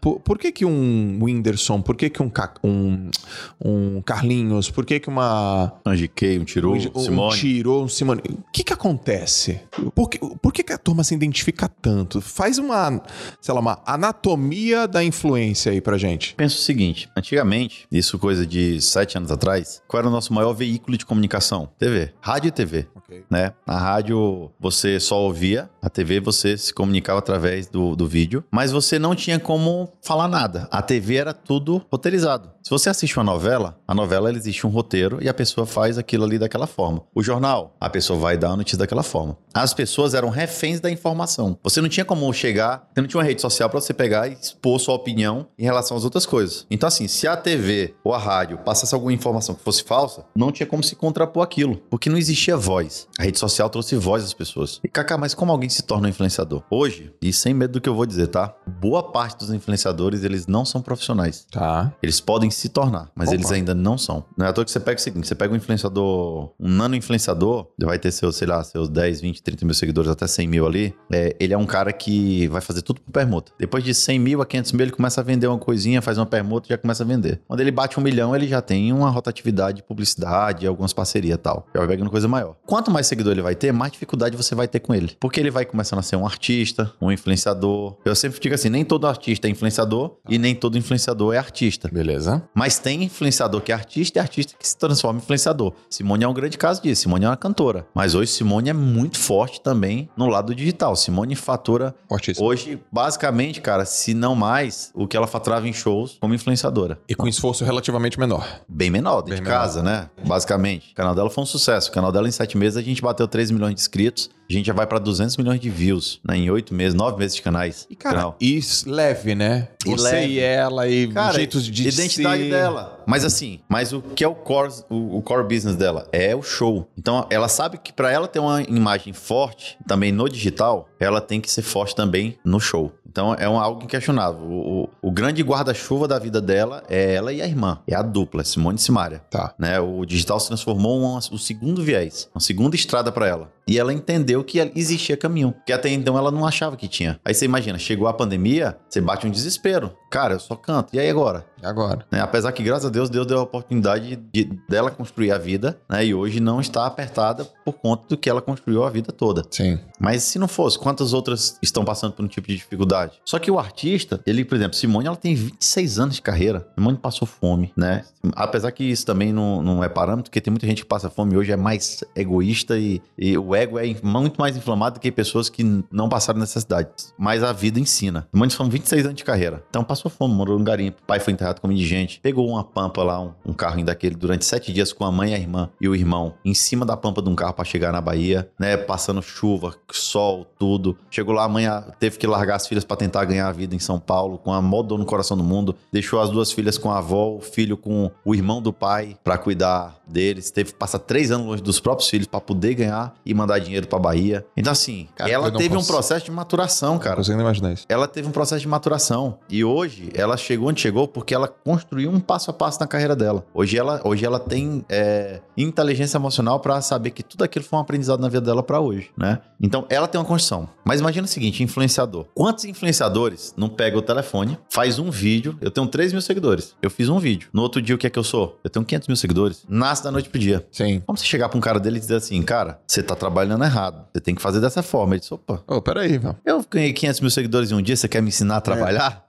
Por, por que, que um Whindersson? Por que, que um, um, um Carlinhos? Por que, que uma Um GK, um Tiru, um, um Simone. Tiro, um Simone. O que que acontece? Por que, por que que a turma se identifica tanto? Faz uma, sei lá, uma anatomia da influência aí pra gente. Pensa o seguinte, antigamente, isso coisa de sete anos atrás, qual era o nosso maior veículo de comunicação? TV. Rádio e TV. Ok. Né? Na rádio você só ouvia, a TV você se comunicava através do, do vídeo, mas você não tinha como falar nada. A TV era tudo roteirizado. Se você assiste uma novela, a novela ela existe um roteiro e a pessoa faz aquilo ali daquela forma. O jornal, a pessoa vai dar a notícia daquela forma. As pessoas eram reféns da informação. Você não tinha como chegar, você não tinha uma rede social para você pegar e expor sua opinião em relação às outras coisas. Então assim, se a TV ou a rádio passasse alguma informação que fosse falsa, não tinha como se contrapor aquilo, porque não existia voz. A rede social trouxe voz às pessoas. E Kaká, mas como alguém se torna um influenciador? Hoje, e sem medo do que eu vou dizer, tá? Boa parte dos influenciadores, eles não são profissionais. Tá. Eles podem se tornar, mas Opa. eles ainda não são. Não é à toa que você pega o seguinte: você pega um influenciador, um nano influenciador, ele vai ter seus, sei lá, seus 10, 20, 30 mil seguidores, até 100 mil ali. É, ele é um cara que vai fazer tudo por permuta. Depois de 100 mil a 500 mil, ele começa a vender uma coisinha, faz uma permuta e já começa a vender. Quando ele bate um milhão, ele já tem uma rotatividade de publicidade, algumas parcerias e tal. Já vai pegando coisa maior. Quanto mais seguidor ele vai ter, mais dificuldade você vai ter com ele. Porque ele vai começando a ser um artista, um influenciador. Eu sempre digo assim: nem todo artista é influenciador e nem todo influenciador é artista. Beleza. Mas tem influenciador que é artista e artista que se transforma em influenciador. Simone é um grande caso disso. Simone é uma cantora. Mas hoje Simone é muito forte também no lado digital. Simone fatura Fortíssimo. hoje, basicamente, cara, se não mais, o que ela faturava em shows como influenciadora. E com esforço relativamente menor. Bem menor, dentro Bem de casa, né? Basicamente. O canal dela foi um sucesso. O canal dela, em sete meses, a gente bateu 3 milhões de inscritos. A gente já vai pra 200 milhões de views, né? Em oito meses, nove meses de canais. E, cara, Canal. isso leve, né? E Você leve. e ela e Cara, jeitos de identidade ser. dela. Mas assim, mas o que é o core, o, o core business dela? É o show. Então ela sabe que pra ela ter uma imagem forte também no digital, ela tem que ser forte também no show. Então é um, algo inquestionável. O, o- o grande guarda-chuva da vida dela é ela e a irmã. É a dupla, Simone e Simária. Tá. Né? O digital se transformou em o segundo viés, uma segunda estrada pra ela. E ela entendeu que existia caminho, que até então ela não achava que tinha. Aí você imagina, chegou a pandemia, você bate um desespero. Cara, eu só canto. E aí agora? E agora? né? Apesar que, graças a Deus, Deus deu a oportunidade de, dela construir a vida, né? E hoje não está apertada por conta do que ela construiu a vida toda. Sim. Mas se não fosse, quantas outras estão passando por um tipo de dificuldade? Só que o artista, ele, por exemplo, Simone, ela tem 26 anos de carreira. Simone passou fome, né? Apesar que isso também não, não é parâmetro, porque tem muita gente que passa fome hoje, é mais egoísta e, e o ego é muito mais inflamado do que pessoas que não passaram necessidades. Mas a vida ensina. Simone são 26 anos de carreira. Então passou fome, morou no garimpo. O pai foi enterrado como indigente. Pegou uma pampa lá, um, um carrinho daquele, durante sete dias com a mãe, a irmã e o irmão, em cima da pampa de um carro para chegar na Bahia, né? Passando chuva, sol, tudo. Chegou lá, a mãe teve que largar as filhas para tentar ganhar a vida em São Paulo, com a maior dor no coração do mundo. Deixou as duas filhas com a avó, o filho com o irmão do pai para cuidar deles. Teve que passar três anos longe dos próprios filhos para poder ganhar e mandar dinheiro para Bahia. Então, assim, Cara, ela não teve um consigo. processo de maturação, Não cara consigo imaginar isso. ela teve um processo de maturação. E hoje ela chegou onde chegou porque ela construiu um passo a passo na carreira dela. Hoje ela, hoje ela tem é, inteligência emocional pra saber que tudo aquilo foi um aprendizado na vida dela pra hoje, né? Então ela tem uma construção. Mas imagina o seguinte: influenciador. Quantos influenciadores não pega o telefone, faz um vídeo? Eu tenho 3 mil seguidores. Eu fiz um vídeo. No outro dia, o que é que eu sou? Eu tenho 500 mil seguidores. Nasce da noite pro dia. Sim. Como você chegar pra um cara dele e dizer assim, cara, você tá trabalhando errado. Você tem que fazer dessa forma. Ele disse, opa, Ô, peraí, velho. eu ganhei 500 mil seguidores em um dia, você quer me ensinar a trabalhar?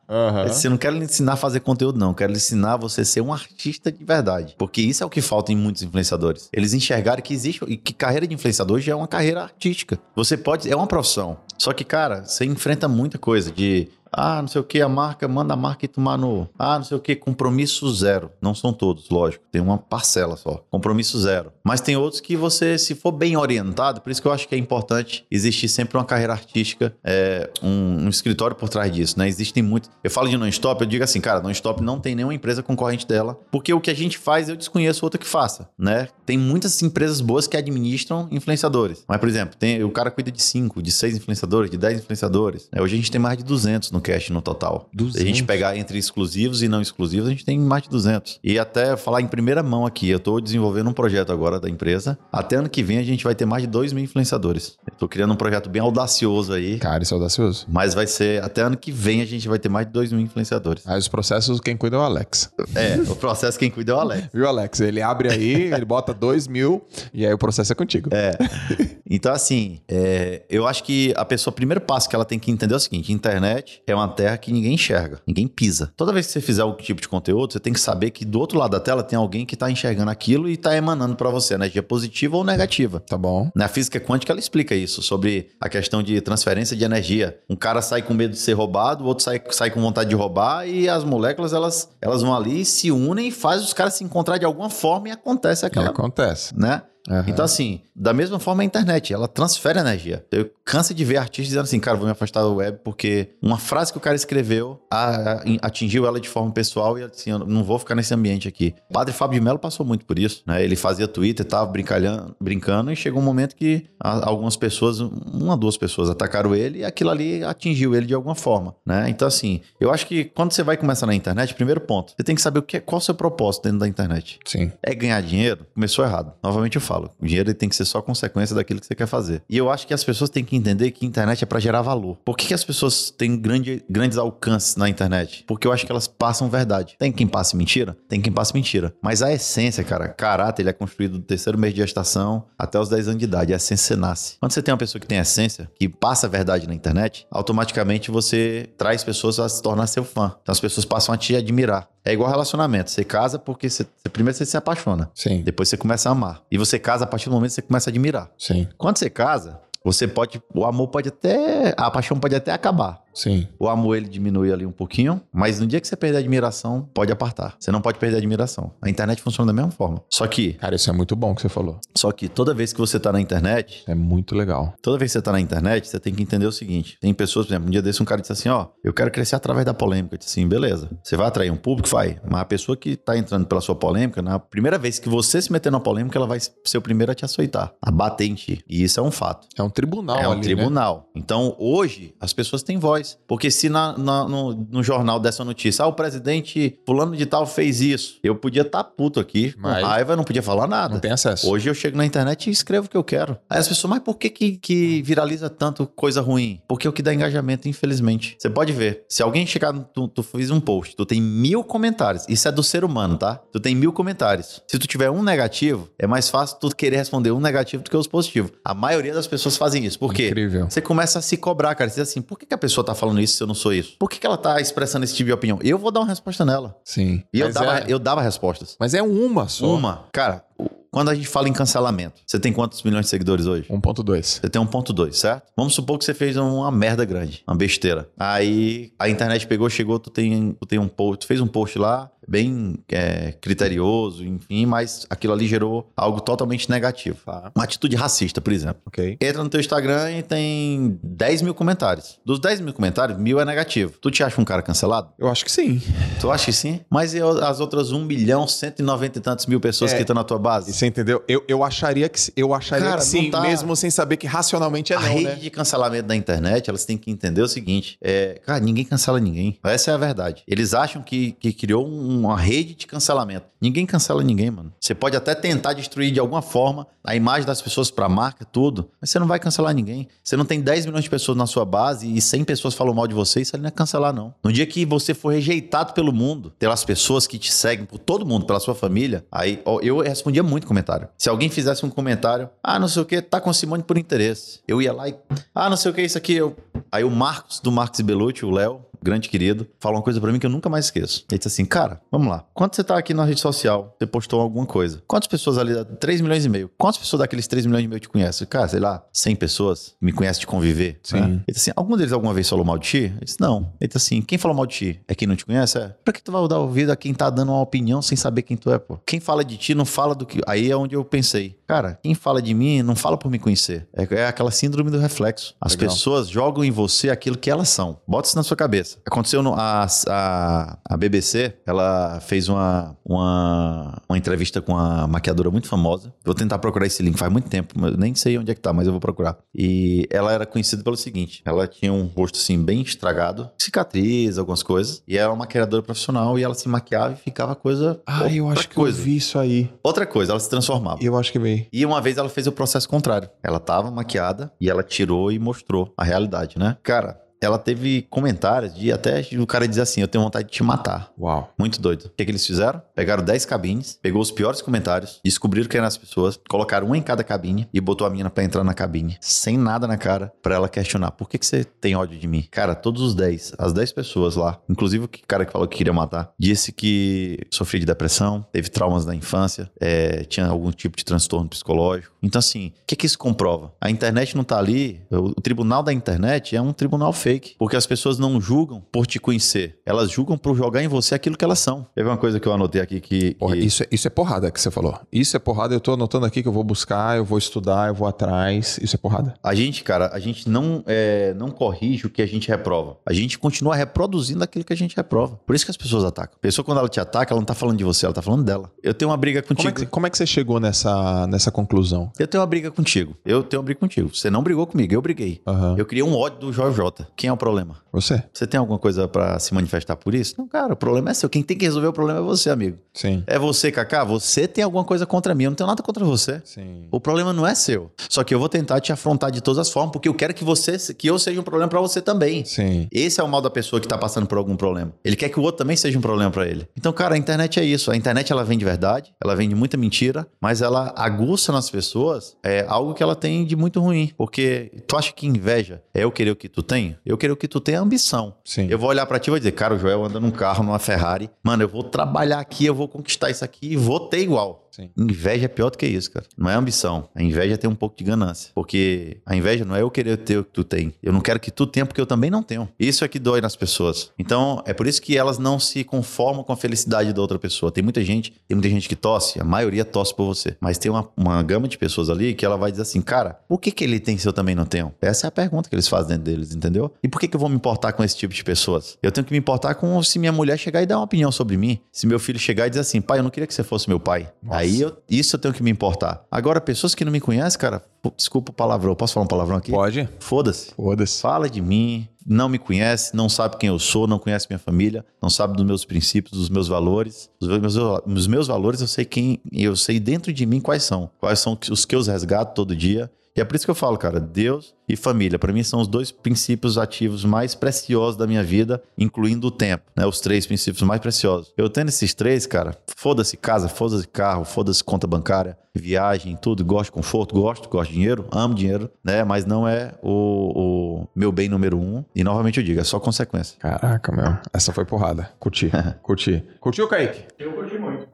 Você não quer lhe ensinar a fazer conteúdo, não. Quero lhe ensinar você a ser um artista de verdade. Porque isso é o que falta em muitos influenciadores. Eles enxergarem que existe e que carreira de influenciador já é uma carreira artística. Você pode. É uma profissão. Só que, cara, você enfrenta muita coisa de. Ah, não sei o que, a marca, manda a marca tomar no. Ah, não sei o que, compromisso zero. Não são todos, lógico. Tem uma parcela só. Compromisso zero. Mas tem outros que você, se for bem orientado, por isso que eu acho que é importante existir sempre uma carreira artística, é, um, um escritório por trás disso, né? Existem muitos. Eu falo de non-stop, eu digo assim, cara, non-stop não tem nenhuma empresa concorrente dela, porque o que a gente faz eu desconheço outra que faça, né? Tem muitas empresas boas que administram influenciadores. Mas, por exemplo, tem, o cara cuida de 5, de 6 influenciadores, de 10 influenciadores. né? Hoje a gente tem mais de 200 no cash no total. Se a 200? gente pegar entre exclusivos e não exclusivos, a gente tem mais de 200. E até falar em primeira mão aqui, eu tô desenvolvendo um projeto agora da empresa. Até ano que vem a gente vai ter mais de 2 mil influenciadores. Tô criando um projeto bem audacioso aí. Cara, isso é audacioso. Mas vai ser, até ano que vem a gente vai ter mais de 2 mil influenciadores. Aí os processos, quem cuida é o Alex. É, o processo quem cuida é o Alex. Viu, Alex? Ele abre aí, ele bota dois mil e aí o processo é contigo. É. Então, assim, é, eu acho que a pessoa, o primeiro passo que ela tem que entender é o seguinte: internet é uma terra que ninguém enxerga, ninguém pisa. Toda vez que você fizer algum tipo de conteúdo, você tem que saber que do outro lado da tela tem alguém que está enxergando aquilo e está emanando para você energia positiva ou negativa. Tá bom? Na física quântica, ela explica isso, sobre a questão de transferência de energia. Um cara sai com medo de ser roubado, o outro sai, sai com vontade de roubar, e as moléculas, elas, elas vão ali, se unem e faz os caras se encontrar de alguma forma e acontece E aquela... acontece. Né? Aham. Então, assim, da mesma forma a internet, ela transfere energia. Eu canso de ver artistas dizendo assim, cara, vou me afastar da web porque uma frase que o cara escreveu a- a- atingiu ela de forma pessoal e assim, eu não vou ficar nesse ambiente aqui. O padre Fábio de Mello passou muito por isso, né? Ele fazia Twitter, tava brincalhando, brincando e chegou um momento que a- algumas pessoas, uma, duas pessoas atacaram ele e aquilo ali atingiu ele de alguma forma, né? Então, assim, eu acho que quando você vai começar na internet, primeiro ponto, você tem que saber o que é, qual é o seu propósito dentro da internet. Sim. É ganhar dinheiro? Começou errado. Novamente eu falo, o dinheiro tem que ser só consequência daquilo que você quer fazer. E eu acho que as pessoas têm que entender que a internet é para gerar valor. Por que, que as pessoas têm grande, grandes alcances na internet? Porque eu acho que elas passam verdade. Tem quem passe mentira? Tem quem passe mentira. Mas a essência, cara, caráter, ele é construído do terceiro mês de gestação até os 10 anos de idade. A essência nasce. Quando você tem uma pessoa que tem essência, que passa verdade na internet, automaticamente você traz pessoas a se tornar seu fã. Então as pessoas passam a te admirar. É igual relacionamento. Você casa porque você, primeiro você se apaixona. Sim. Depois você começa a amar. E você casa a partir do momento que você começa a admirar. Sim. Quando você casa, Você pode. O amor pode até. A paixão pode até acabar. Sim. O amor ele diminui ali um pouquinho, mas no dia que você perder a admiração, pode apartar. Você não pode perder a admiração. A internet funciona da mesma forma. Só que, Cara, isso é muito bom que você falou. só que toda vez que você tá na internet, É muito legal. toda vez que você tá na internet, você tem que entender o seguinte: tem pessoas, por exemplo, um dia desse um cara disse assim, ó, eu quero crescer através da polêmica. Eu disse assim, beleza. Você vai atrair um público, vai. Mas a pessoa que tá entrando pela sua polêmica, na primeira vez que você se meter na polêmica, ela vai ser o primeiro a te açoitar, a bater em ti. E isso é um fato. É um tribunal É um ali, né? tribunal. Então, hoje, as pessoas têm voz. Porque se na- na- no, no jornal dessa notícia, ah, o presidente fulano de tal fez isso, eu podia estar puto aqui, Mas- com raiva, não podia falar nada. Não tem acesso. Hoje eu chego na internet e escrevo o que eu quero. Aí as pessoas, mas por que, que, que viraliza tanto coisa ruim? Porque é o que dá engajamento, infelizmente. Você pode ver. Se alguém chegar, tu, tu fez um post, tu tem mil comentários. Isso é do ser humano, tá? Tu tem mil comentários. Se tu tiver um negativo, é mais fácil tu querer responder um negativo do que os positivos. A maioria das pessoas fazem isso. Por quê? Incrível. Você começa a se cobrar, cara. Você diz assim, por que, que a pessoa tá falando isso se eu não sou isso? Por que, que ela tá expressando esse tipo de opinião? Eu vou dar uma resposta nela. Sim. E eu dava, é- eu dava respostas. Mas é uma só. Uma. Cara, quando a gente fala em cancelamento, você tem quantos milhões de seguidores hoje? 1.2. Você tem 1.2, certo? Vamos supor que você fez uma merda grande, uma besteira. Aí a internet pegou, chegou, tu tem, tu tem um post, tu fez um post lá, bem é, criterioso, enfim, mas aquilo ali gerou algo totalmente negativo. Tá. Uma atitude racista, por exemplo. Ok. Entra no teu Instagram e tem 10 mil comentários. Dos 10 mil comentários, mil é negativo. Tu te acha um cara cancelado? Eu acho que sim. Tu acha que sim? Mas e as outras 1 milhão, 190 e tantos mil pessoas É. que estão na tua base? Você entendeu? Eu, eu acharia que eu acharia Cara, que sim, tá- mesmo sem saber que racionalmente é a não, rede né? de cancelamento da internet, elas têm que entender o seguinte: é, cara, ninguém cancela ninguém. Essa é a verdade. Eles acham que, que criou um- uma rede de cancelamento. Ninguém cancela ninguém, mano. Você pode até tentar destruir de alguma forma a imagem das pessoas pra marca, tudo, mas você não vai cancelar ninguém. Você não tem 10 milhões de pessoas na sua base e 100 pessoas falam mal de você, isso ali não é cancelar, não. No dia que você for rejeitado pelo mundo, pelas pessoas que te seguem, por todo mundo, pela sua família, aí ó, eu respondia muito comentário. Se alguém fizesse um comentário, ah, não sei o que, tá com Simone por interesse. Eu ia lá e, ah, não sei o que, isso aqui. Eu... Aí o Marcos, do Marcos Belucci, o Léo, grande querido, falou uma coisa pra mim que eu nunca mais esqueço. Ele disse assim, cara, vamos lá. Quando você tá aqui na rede social, você postou alguma coisa. Quantas pessoas ali, 3 milhões e meio, quantas pessoas daqueles 3 milhões e meio te conhecem? Cara, sei lá, 100 pessoas me conhecem de conviver. Sim. né? Ele disse assim, algum deles alguma vez falou mal de ti? Ele disse, não. Ele disse assim, quem falou mal de ti? É quem não te conhece? É. Pra que tu vai dar ouvido a quem tá dando uma opinião sem saber quem tu é, pô? Quem fala de ti não fala do que... Aí é onde eu pensei, cara, quem fala de mim não fala por me conhecer. É, é aquela síndrome do reflexo. As Legal. pessoas jogam em você aquilo que elas são. Bota isso na sua cabeça. Aconteceu no, a, a, a BBC, ela fez uma, uma, uma entrevista com uma maquiadora muito famosa. Vou tentar procurar esse link, faz muito tempo, mas eu nem sei onde é que tá, mas eu vou procurar. E ela era conhecida pelo seguinte: ela tinha um rosto assim bem estragado, cicatriz, algumas coisas, e era uma maquiadora profissional e ela se maquiava e ficava coisa. Ah, eu acho que coisa. eu vi isso aí. Outra coisa, ela se transformava. Eu acho que vi. E uma vez ela fez o processo contrário. Ela tava maquiada e ela tirou e mostrou a realidade, né? Cara, ela teve comentários de até o cara dizer assim: Eu tenho vontade de te matar. Uau. Muito doido. O que, que eles fizeram? Pegaram 10 cabines, pegou os piores comentários, descobriram quem eram as pessoas, colocaram uma em cada cabine e botou a menina pra entrar na cabine, sem nada na cara, pra ela questionar: Por que, que você tem ódio de mim? Cara, todos os 10, as 10 pessoas lá, inclusive o cara que falou que queria matar, disse que sofria de depressão, teve traumas da infância, é, tinha algum tipo de transtorno psicológico. Então, assim, o que, que isso comprova? A internet não tá ali, o, tribunal da internet é um tribunal fake, porque as pessoas não julgam por te conhecer, elas julgam por jogar em você aquilo que elas são. Teve uma coisa que eu anotei aqui que. Porra, que- isso, é, isso é porrada que você falou. Isso é porrada. Eu tô anotando aqui que eu vou buscar, eu vou estudar, eu vou atrás. Isso é porrada. A gente, cara, a gente não, é, não corrige o que a gente reprova. A gente continua reproduzindo aquilo que a gente reprova. Por isso que as pessoas atacam. A pessoa, quando ela te ataca, ela não tá falando de você, ela tá falando dela. Eu tenho uma briga Como contigo. é, que, como é que você chegou nessa, nessa conclusão? Eu tenho uma briga contigo. Eu tenho uma briga contigo. Você não brigou comigo, eu briguei. Aham. Eu criei um ódio do Jorge Jota. Quem é o problema? Você? Você tem alguma coisa pra se manifestar por isso? Não, cara, o problema é seu. Quem tem que resolver o problema é você, amigo. Sim. É você, Kaká? Você tem alguma coisa contra mim. Eu não tenho nada contra você. Sim. O problema não é seu. Só que eu vou tentar te afrontar de todas as formas, porque eu quero que você, que eu seja um problema pra você também. Sim. Esse é o mal da pessoa que tá passando por algum problema. Ele quer que o outro também seja um problema pra ele. Então, cara, a internet é isso. A internet ela vem de verdade, ela vem de muita mentira, mas ela aguça nas pessoas é algo que ela tem de muito ruim. Porque tu acha que inveja é eu querer o que tu tem? Eu querer o que tu tem é ambição. Sim. Eu vou olhar pra ti e vou dizer, cara, o Joel anda num carro, numa Ferrari. Mano, eu vou trabalhar aqui, eu vou conquistar isso aqui e vou ter igual. Sim. Inveja é pior do que isso, cara. Não é ambição. A inveja tem um pouco de ganância. Porque a inveja não é eu querer ter o que tu tem. Eu não quero que tu tenha porque eu também não tenho. Isso é que dói nas pessoas. Então, é por isso que elas não se conformam com a felicidade da outra pessoa. Tem muita gente, tem muita gente que tosse, a maioria tosse por você. Mas tem uma, uma gama de pessoas ali que ela vai dizer assim, cara, por que, que ele tem se eu também não tenho? Essa é a pergunta que eles fazem dentro deles, entendeu? E por que, que eu vou me importar com esse tipo de pessoas? Eu tenho que me importar com se minha mulher chegar e dar uma opinião sobre mim. Se meu filho chegar e dizer assim, pai, eu não queria que você fosse meu pai. Nossa. Aí eu, isso eu tenho que me importar. Agora, pessoas que não me conhecem, cara, desculpa o palavrão. Posso falar um palavrão aqui? Pode? Foda-se. Foda-se. Fala de mim, não me conhece, não sabe quem eu sou, não conhece minha família, não sabe dos meus princípios, dos meus valores. Os meus, os meus valores eu sei quem, eu sei dentro de mim quais são, quais são os que eu resgato todo dia. E é por isso que eu falo, cara, Deus e família, para mim são os dois princípios ativos mais preciosos da minha vida, incluindo o tempo, né? Os três princípios mais preciosos. Eu tendo esses três, cara, foda-se casa, foda-se carro, foda-se conta bancária, viagem, tudo, gosto de conforto, gosto, gosto de dinheiro, amo dinheiro, né? Mas não é o, o meu bem número um. E novamente eu digo, é só consequência. Caraca, meu. Essa foi porrada. Curti. Curti. Curtiu, Kaique? Eu curti muito.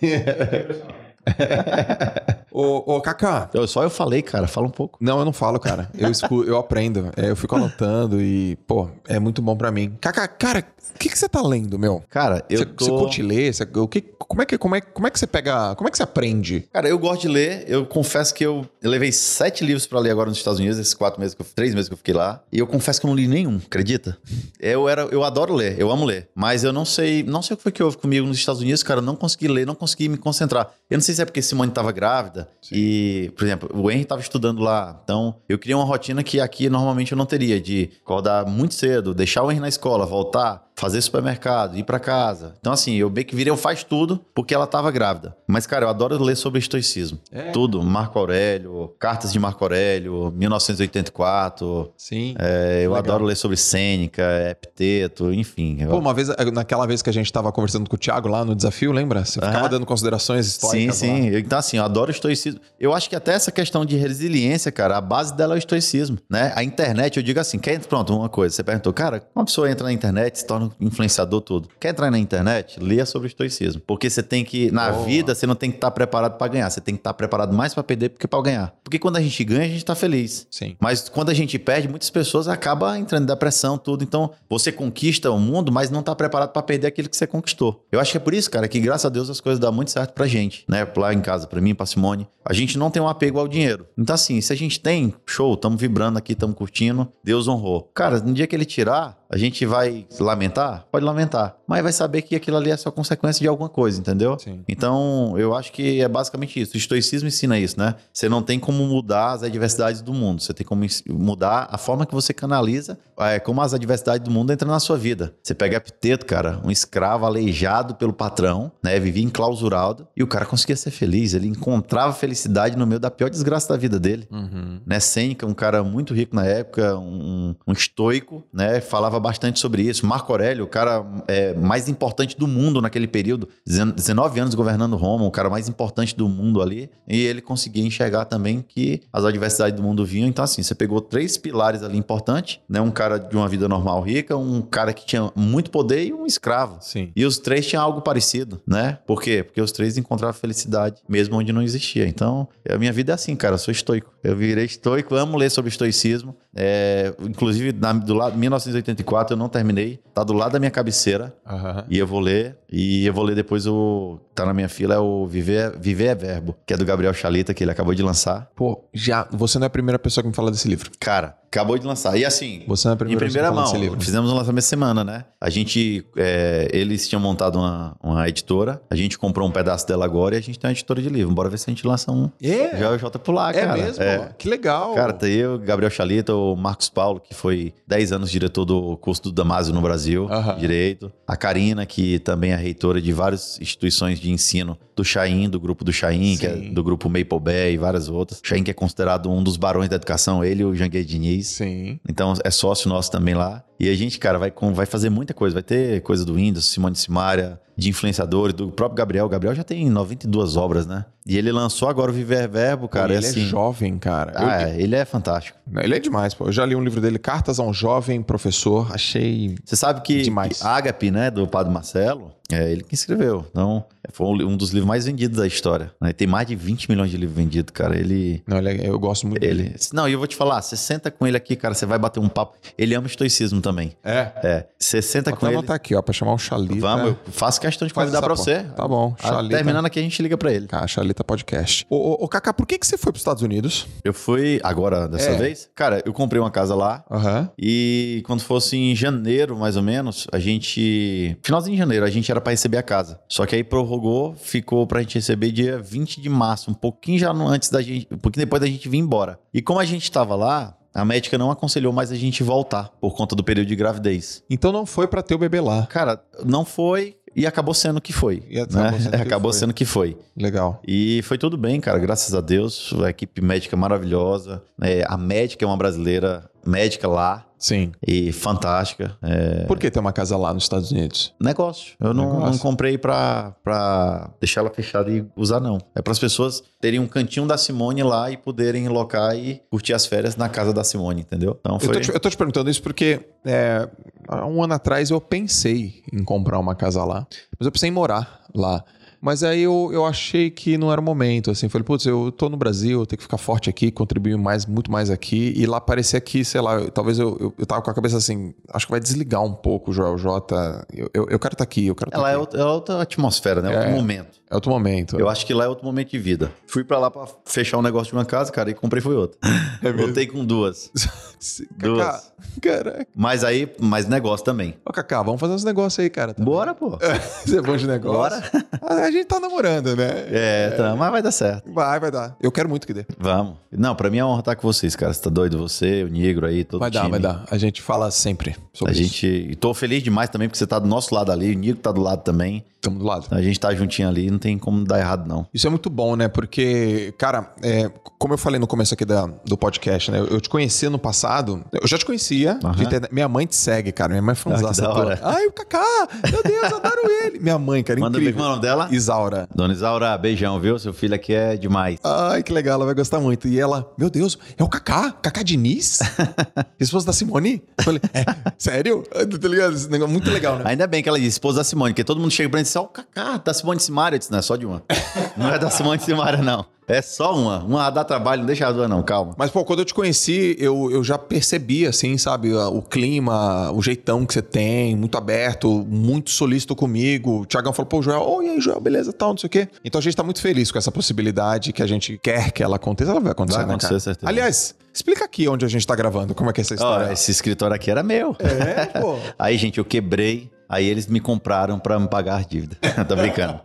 ô, ô, Kaká. Eu, só eu falei, cara, fala um pouco. Não, eu não falo, cara. Eu, escu eu aprendo. É, eu fico anotando e, pô, é muito bom pra mim. Kaká, cara, o que, que você tá lendo, meu? Cara, eu Você, tô... você curte ler? Você- o que, como, é que, como, é, como é que você pega. Como é que você aprende? Cara, eu gosto de ler. Eu confesso que eu, eu levei sete livros pra ler agora nos Estados Unidos, esses quatro meses que eu, três meses que eu fiquei lá. E eu confesso que eu não li nenhum, acredita? Eu era, eu adoro ler, eu amo ler, mas eu não sei, não sei o que foi que houve comigo nos Estados Unidos, cara, eu não consegui ler, não consegui me concentrar. Eu não sei se é porque Simone tava grávida e, por exemplo, o Henry tava estudando lá, então eu criei uma rotina que aqui normalmente eu não teria de acordar muito cedo, deixar o Henry na escola, voltar, fazer supermercado, ir pra casa. Então assim, eu meio que virei eu faz tudo porque ela tava grávida. Mas cara, eu adoro ler sobre estoicismo. É. Tudo, Marco Aurélio, cartas de Marco Aurélio, 1984. Sim. É, eu Legal. adoro ler sobre Sêneca, Epiteto, enfim. Eu- Pô, uma vez, naquela vez que a gente tava conversando com o Thiago lá no desafio, lembra? Você ficava dando considerações Sim, históricas. sim. lá. Então, assim, eu adoro estoicismo. Eu acho que até essa questão de resiliência, cara, a base dela é o estoicismo, né? A internet, eu digo assim, quer, pronto, uma coisa, você perguntou, cara, uma pessoa entra na internet, se torna influenciador tudo. Quer entrar na internet? Leia sobre o estoicismo. Porque você tem que, na Boa. vida, você não tem que estar preparado pra ganhar, você tem que estar preparado mais pra perder do que pra ganhar. Porque quando a gente ganha, a gente tá feliz. Sim. Mas quando a gente perde, muitas pessoas acabam entrando em depressão, tudo. Então, você conquista o mundo, mas não tá preparado pra perder aquilo que você conquistou. Eu acho que é por isso, cara, que graças a Deus as coisas dão muito certo pra gente, né? Lá em casa, pra mim, pra Simone. A gente não tem um apego ao dinheiro. Então, assim, se a gente tem, show, tamo vibrando aqui, tamo curtindo, Deus honrou. Cara, no dia que ele tirar, a gente vai lamentar? Pode lamentar. Mas vai saber que aquilo ali é só consequência de alguma coisa, entendeu? Sim. Então, eu acho que é basicamente isso. O estoicismo ensina isso, né? Você não tem como mudar as adversidades do mundo. Você tem como mudar a forma que você canaliza é, como as adversidades do mundo entram na sua vida. Você pega Epiteto, cara, um escravo aleijado pelo patrão, né? Vivia enclausurado. E o cara conseguia ser feliz. Ele encontrava felicidade no meio da pior desgraça da vida dele Uhum. né? Sêneca, um cara muito rico na época, um, um estoico, né? Falava bastante sobre isso. Marco Aurélio, o cara é, mais importante do mundo naquele período, 19 anos governando Roma, o cara mais importante do mundo ali, e ele conseguia enxergar também que as adversidades do mundo vinham. Então, assim, você pegou três pilares ali importantes, né? Um cara de uma vida normal rica, um cara que tinha muito poder e um escravo. Sim. E os três tinham algo parecido, né? Por quê? Porque os três encontravam felicidade, mesmo onde não existia. Então, a minha vida é assim, cara. Eu sou estoico. Eu virei estoico, amo ler sobre estoicismo. É, inclusive, na- do lado 1984, eu não terminei. Tá do lado da minha cabeceira. Aham. E eu vou ler. E eu vou ler depois o. Tá na minha fila, é o Viver, Viver é Verbo, que é do Gabriel Chalita, que ele acabou de lançar. Pô, já. Você não é a primeira pessoa que me fala desse livro. Cara, acabou de lançar. E assim, Você é a em primeira primeira mão, livro. fizemos um lançamento semana, né? A gente, é, eles tinham montado uma, uma editora, a gente comprou um pedaço dela agora e a gente tem uma editora de livro. Bora ver se a gente lança um. É? Já é o J por lá, É cara. mesmo? É. Que legal. Cara, tá eu, Gabriel Chalita, o Marcos Paulo, que foi 10 anos diretor do curso do Damásio no Brasil, direito. A Karina, que também é reitora de várias instituições de ensino do Chaim, do grupo do Chaim, que é do grupo Maple Bay e várias outras. Chaim que é considerado um dos barões da educação, ele e o Janguei Diniz. Sim. Então é sócio nosso também lá. E a gente, cara, vai, vai fazer muita coisa. Vai ter coisa do Windows, Simone Simaria, de influenciadores, do próprio Gabriel. O Gabriel já tem 92 obras, né? E ele lançou agora o Viver Verbo, cara. ele é assim, é jovem, cara. Ah, Eu- é, ele é fantástico. Ele é demais, pô. Eu já li um livro dele, Cartas a um Jovem Professor. Achei. Você sabe que, Demais. que Ágape, né, do Padre Marcelo, é ele que escreveu. Então, foi um dos livros mais vendidos da história. né? Tem mais de 20 milhões de livros vendidos, cara. Ele. Não, ele é- eu gosto muito dele. Ele. Não, e eu vou te falar, você senta com ele aqui, cara, você vai bater um papo. Ele ama estoicismo também. É. É. Você senta Vou com ele. anotar aqui, ó, pra chamar o Chalita. Vamos, eu faço questão de convidar pra você. Tá bom, Ah, Chalita. Terminando aqui, a gente liga pra ele. Cara, Chalita Podcast. Ô, ô, ô, Kaká, por que, que você foi pros Estados Unidos? Eu fui agora, dessa É. vez. Cara, eu comprei uma casa lá. Aham. E quando fosse em janeiro, mais ou menos, a gente. Finalzinho de janeiro, a gente era pra receber a casa. Só que aí prorrogou, ficou pra gente receber dia 20 de março, um pouquinho já antes da gente. Um pouquinho depois da gente vir embora. E como a gente tava lá, a médica não aconselhou mais a gente voltar por conta do período de gravidez. Então não foi pra ter o bebê lá. Cara, não foi e acabou sendo que foi. E acabou né? sendo que acabou foi. sendo que foi. Legal. E foi tudo bem, cara, graças a Deus. A equipe médica maravilhosa. É, a médica é uma brasileira médica lá Sim. e fantástica. É, Por que ter uma casa lá nos Estados Unidos? Negócio. Eu não, Negócio. não comprei pra, pra deixar ela fechada e usar, não. É para as pessoas terem um cantinho da Simone lá e poderem locar e curtir as férias na casa da Simone, entendeu? Então Eu foi. tô, te, eu tô te perguntando isso porque é, há um ano atrás eu pensei em comprar uma casa lá, mas eu pensei em morar lá. Mas aí eu, eu achei que não era o momento, assim. Falei, putz, eu tô no Brasil, eu tenho que ficar forte aqui, contribuir mais, muito mais aqui. E lá parecia que, sei lá, eu- talvez eu, eu, eu tava com a cabeça assim, acho que vai desligar um pouco o Joel J. Eu, eu, eu quero estar aqui, eu quero estar Ela é aqui. é outra atmosfera, né? É outro É. momento. É outro momento. Eu acho que lá é outro momento de vida. Fui pra lá pra fechar um negócio de uma casa, cara, e comprei foi outra. É? Voltei com duas. Duas. caraca. Mas aí, mais negócio também. Ô, Kaká, vamos fazer uns negócios aí, cara. também. Bora, pô. Você é bom de negócio. Bora. Ah, A gente tá namorando, né? É, tá, mas vai dar certo. Vai, vai dar. Eu quero muito que dê. Vamos. Não, pra mim é uma honra estar com vocês, cara. Você tá doido? Você, o Negro aí, todo Vai dar, time. vai dar. A gente fala sempre sobre A isso. gente. E tô feliz demais também, porque você tá do nosso lado ali, o Nico tá do lado também. Estamos do lado. A gente tá juntinho ali, não tem como dar errado, não. Isso é muito bom, né? Porque, cara, é, como eu falei no começo aqui da- do podcast, né? Eu, eu te conhecia no passado. Eu já te conhecia. de Aham. internet. Minha mãe te segue, cara. Minha mãe é Ah, que fãzaça da tua. hora. Ai, o Kaká! Meu Deus, adoro ele. Minha mãe, cara, Manda incrível. como é o nome dela? Isaura. Dona Isaura, beijão, viu? Seu filho aqui é demais. Ai, que legal, ela vai gostar muito. E ela, meu Deus, é o Kaká? Kaká Diniz? Esposa da Simone? Eu falei, é, sério? Tá ligado? Esse negócio é muito legal, né? Ainda bem que ela disse esposa da Simone, porque todo mundo chega pra mim e diz: Ó, o Cacá, da Simone Simaria. Eu disse: Não, é só de uma. não é da Simone Simaria, não. É só uma. Uma dá trabalho, não deixa a duas, não, calma. Mas, pô, quando eu te conheci, eu, eu já percebi, assim, sabe, o clima, o jeitão que você tem, muito aberto, muito solícito comigo. O Tiagão falou, pô, Joel, oi, aí, Joel, beleza, tal, não sei o quê. Então a gente tá muito feliz com essa possibilidade que a gente quer que ela aconteça. Ela vai acontecer, Vai né, acontecer, cara? certeza. Aliás, explica aqui onde a gente tá gravando, como é que é essa história. esse escritório aqui era meu. É, pô. Aí, gente, eu quebrei. Aí eles me compraram pra me pagar as dívidas. Tô brincando.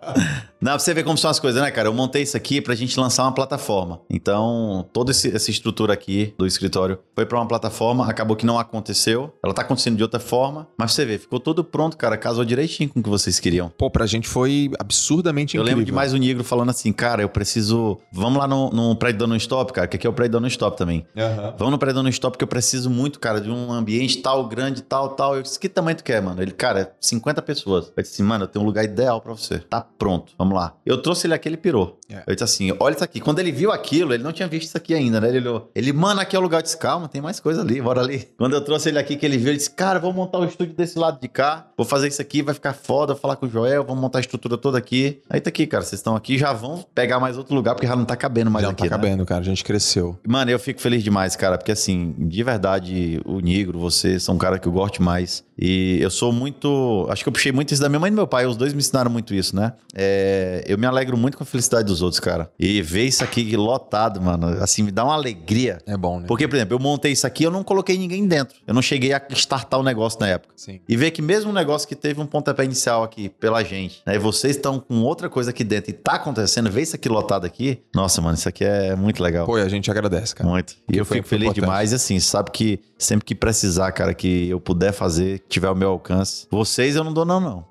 Não, pra você ver como são as coisas, né, cara? Eu montei isso aqui pra gente lançar uma plataforma. Então, toda esse- essa estrutura aqui do escritório foi pra uma plataforma, acabou que não aconteceu. Ela tá acontecendo de outra forma, mas você vê, ficou tudo pronto, cara. Casou direitinho com o que vocês queriam. Pô, pra gente foi absurdamente Eu incrível. lembro demais o Negro falando assim, cara, eu preciso. Vamos lá no, no prédio da Non-Stop, cara, que aqui é o prédio da Non-Stop também. Aham. Vamos no prédio da Non-Stop que eu preciso muito, cara, de um ambiente tal, grande, tal, tal. Eu disse, que tamanho tu quer, mano? Ele, cara, 50 pessoas. Eu disse, mano, eu tenho um lugar ideal pra você. Tá pronto, vamos lá. Eu trouxe ele aqui, ele pirou. É. Eu disse assim, olha isso aqui. Quando ele viu aquilo, ele não tinha visto isso aqui ainda, né? Ele olhou. Ele, mano, aqui é o lugar. Eu disse, calma, tem mais coisa ali, bora ali. Quando eu trouxe ele aqui, que ele viu, ele disse, cara, vou montar o estúdio desse lado de cá. Vou fazer isso aqui, vai ficar foda. Vou falar com o Joel, vamos montar a estrutura toda aqui. Aí tá aqui, cara, vocês estão aqui, já vão pegar mais outro lugar, porque já não tá cabendo mais Já não aqui, tá né? cabendo, cara. A gente cresceu. Mano, eu fico feliz demais, cara, porque assim, de verdade, o Negro, você são um cara que eu gosto mais. E eu sou muito. Acho que eu puxei muito isso da minha mãe e do meu pai. Os dois me ensinaram muito isso, né? É, eu me alegro muito com a felicidade dos outros, cara. E ver isso aqui lotado, mano, assim, me dá uma alegria. É bom, né? Porque, por exemplo, eu montei isso aqui eu não coloquei ninguém dentro. Eu não cheguei a startar o negócio na época. Sim. E ver que mesmo um negócio que teve um pontapé inicial aqui pela gente, né? E vocês estão com outra coisa aqui dentro e tá acontecendo, ver isso aqui lotado aqui. Nossa, mano, isso aqui é muito legal. Pô, a gente agradece, cara. Muito. E eu foi- fico feliz importante. demais. E assim, sabe que sempre que precisar, cara, que eu puder fazer, que tiver ao meu alcance, vocês eu não dou não, não.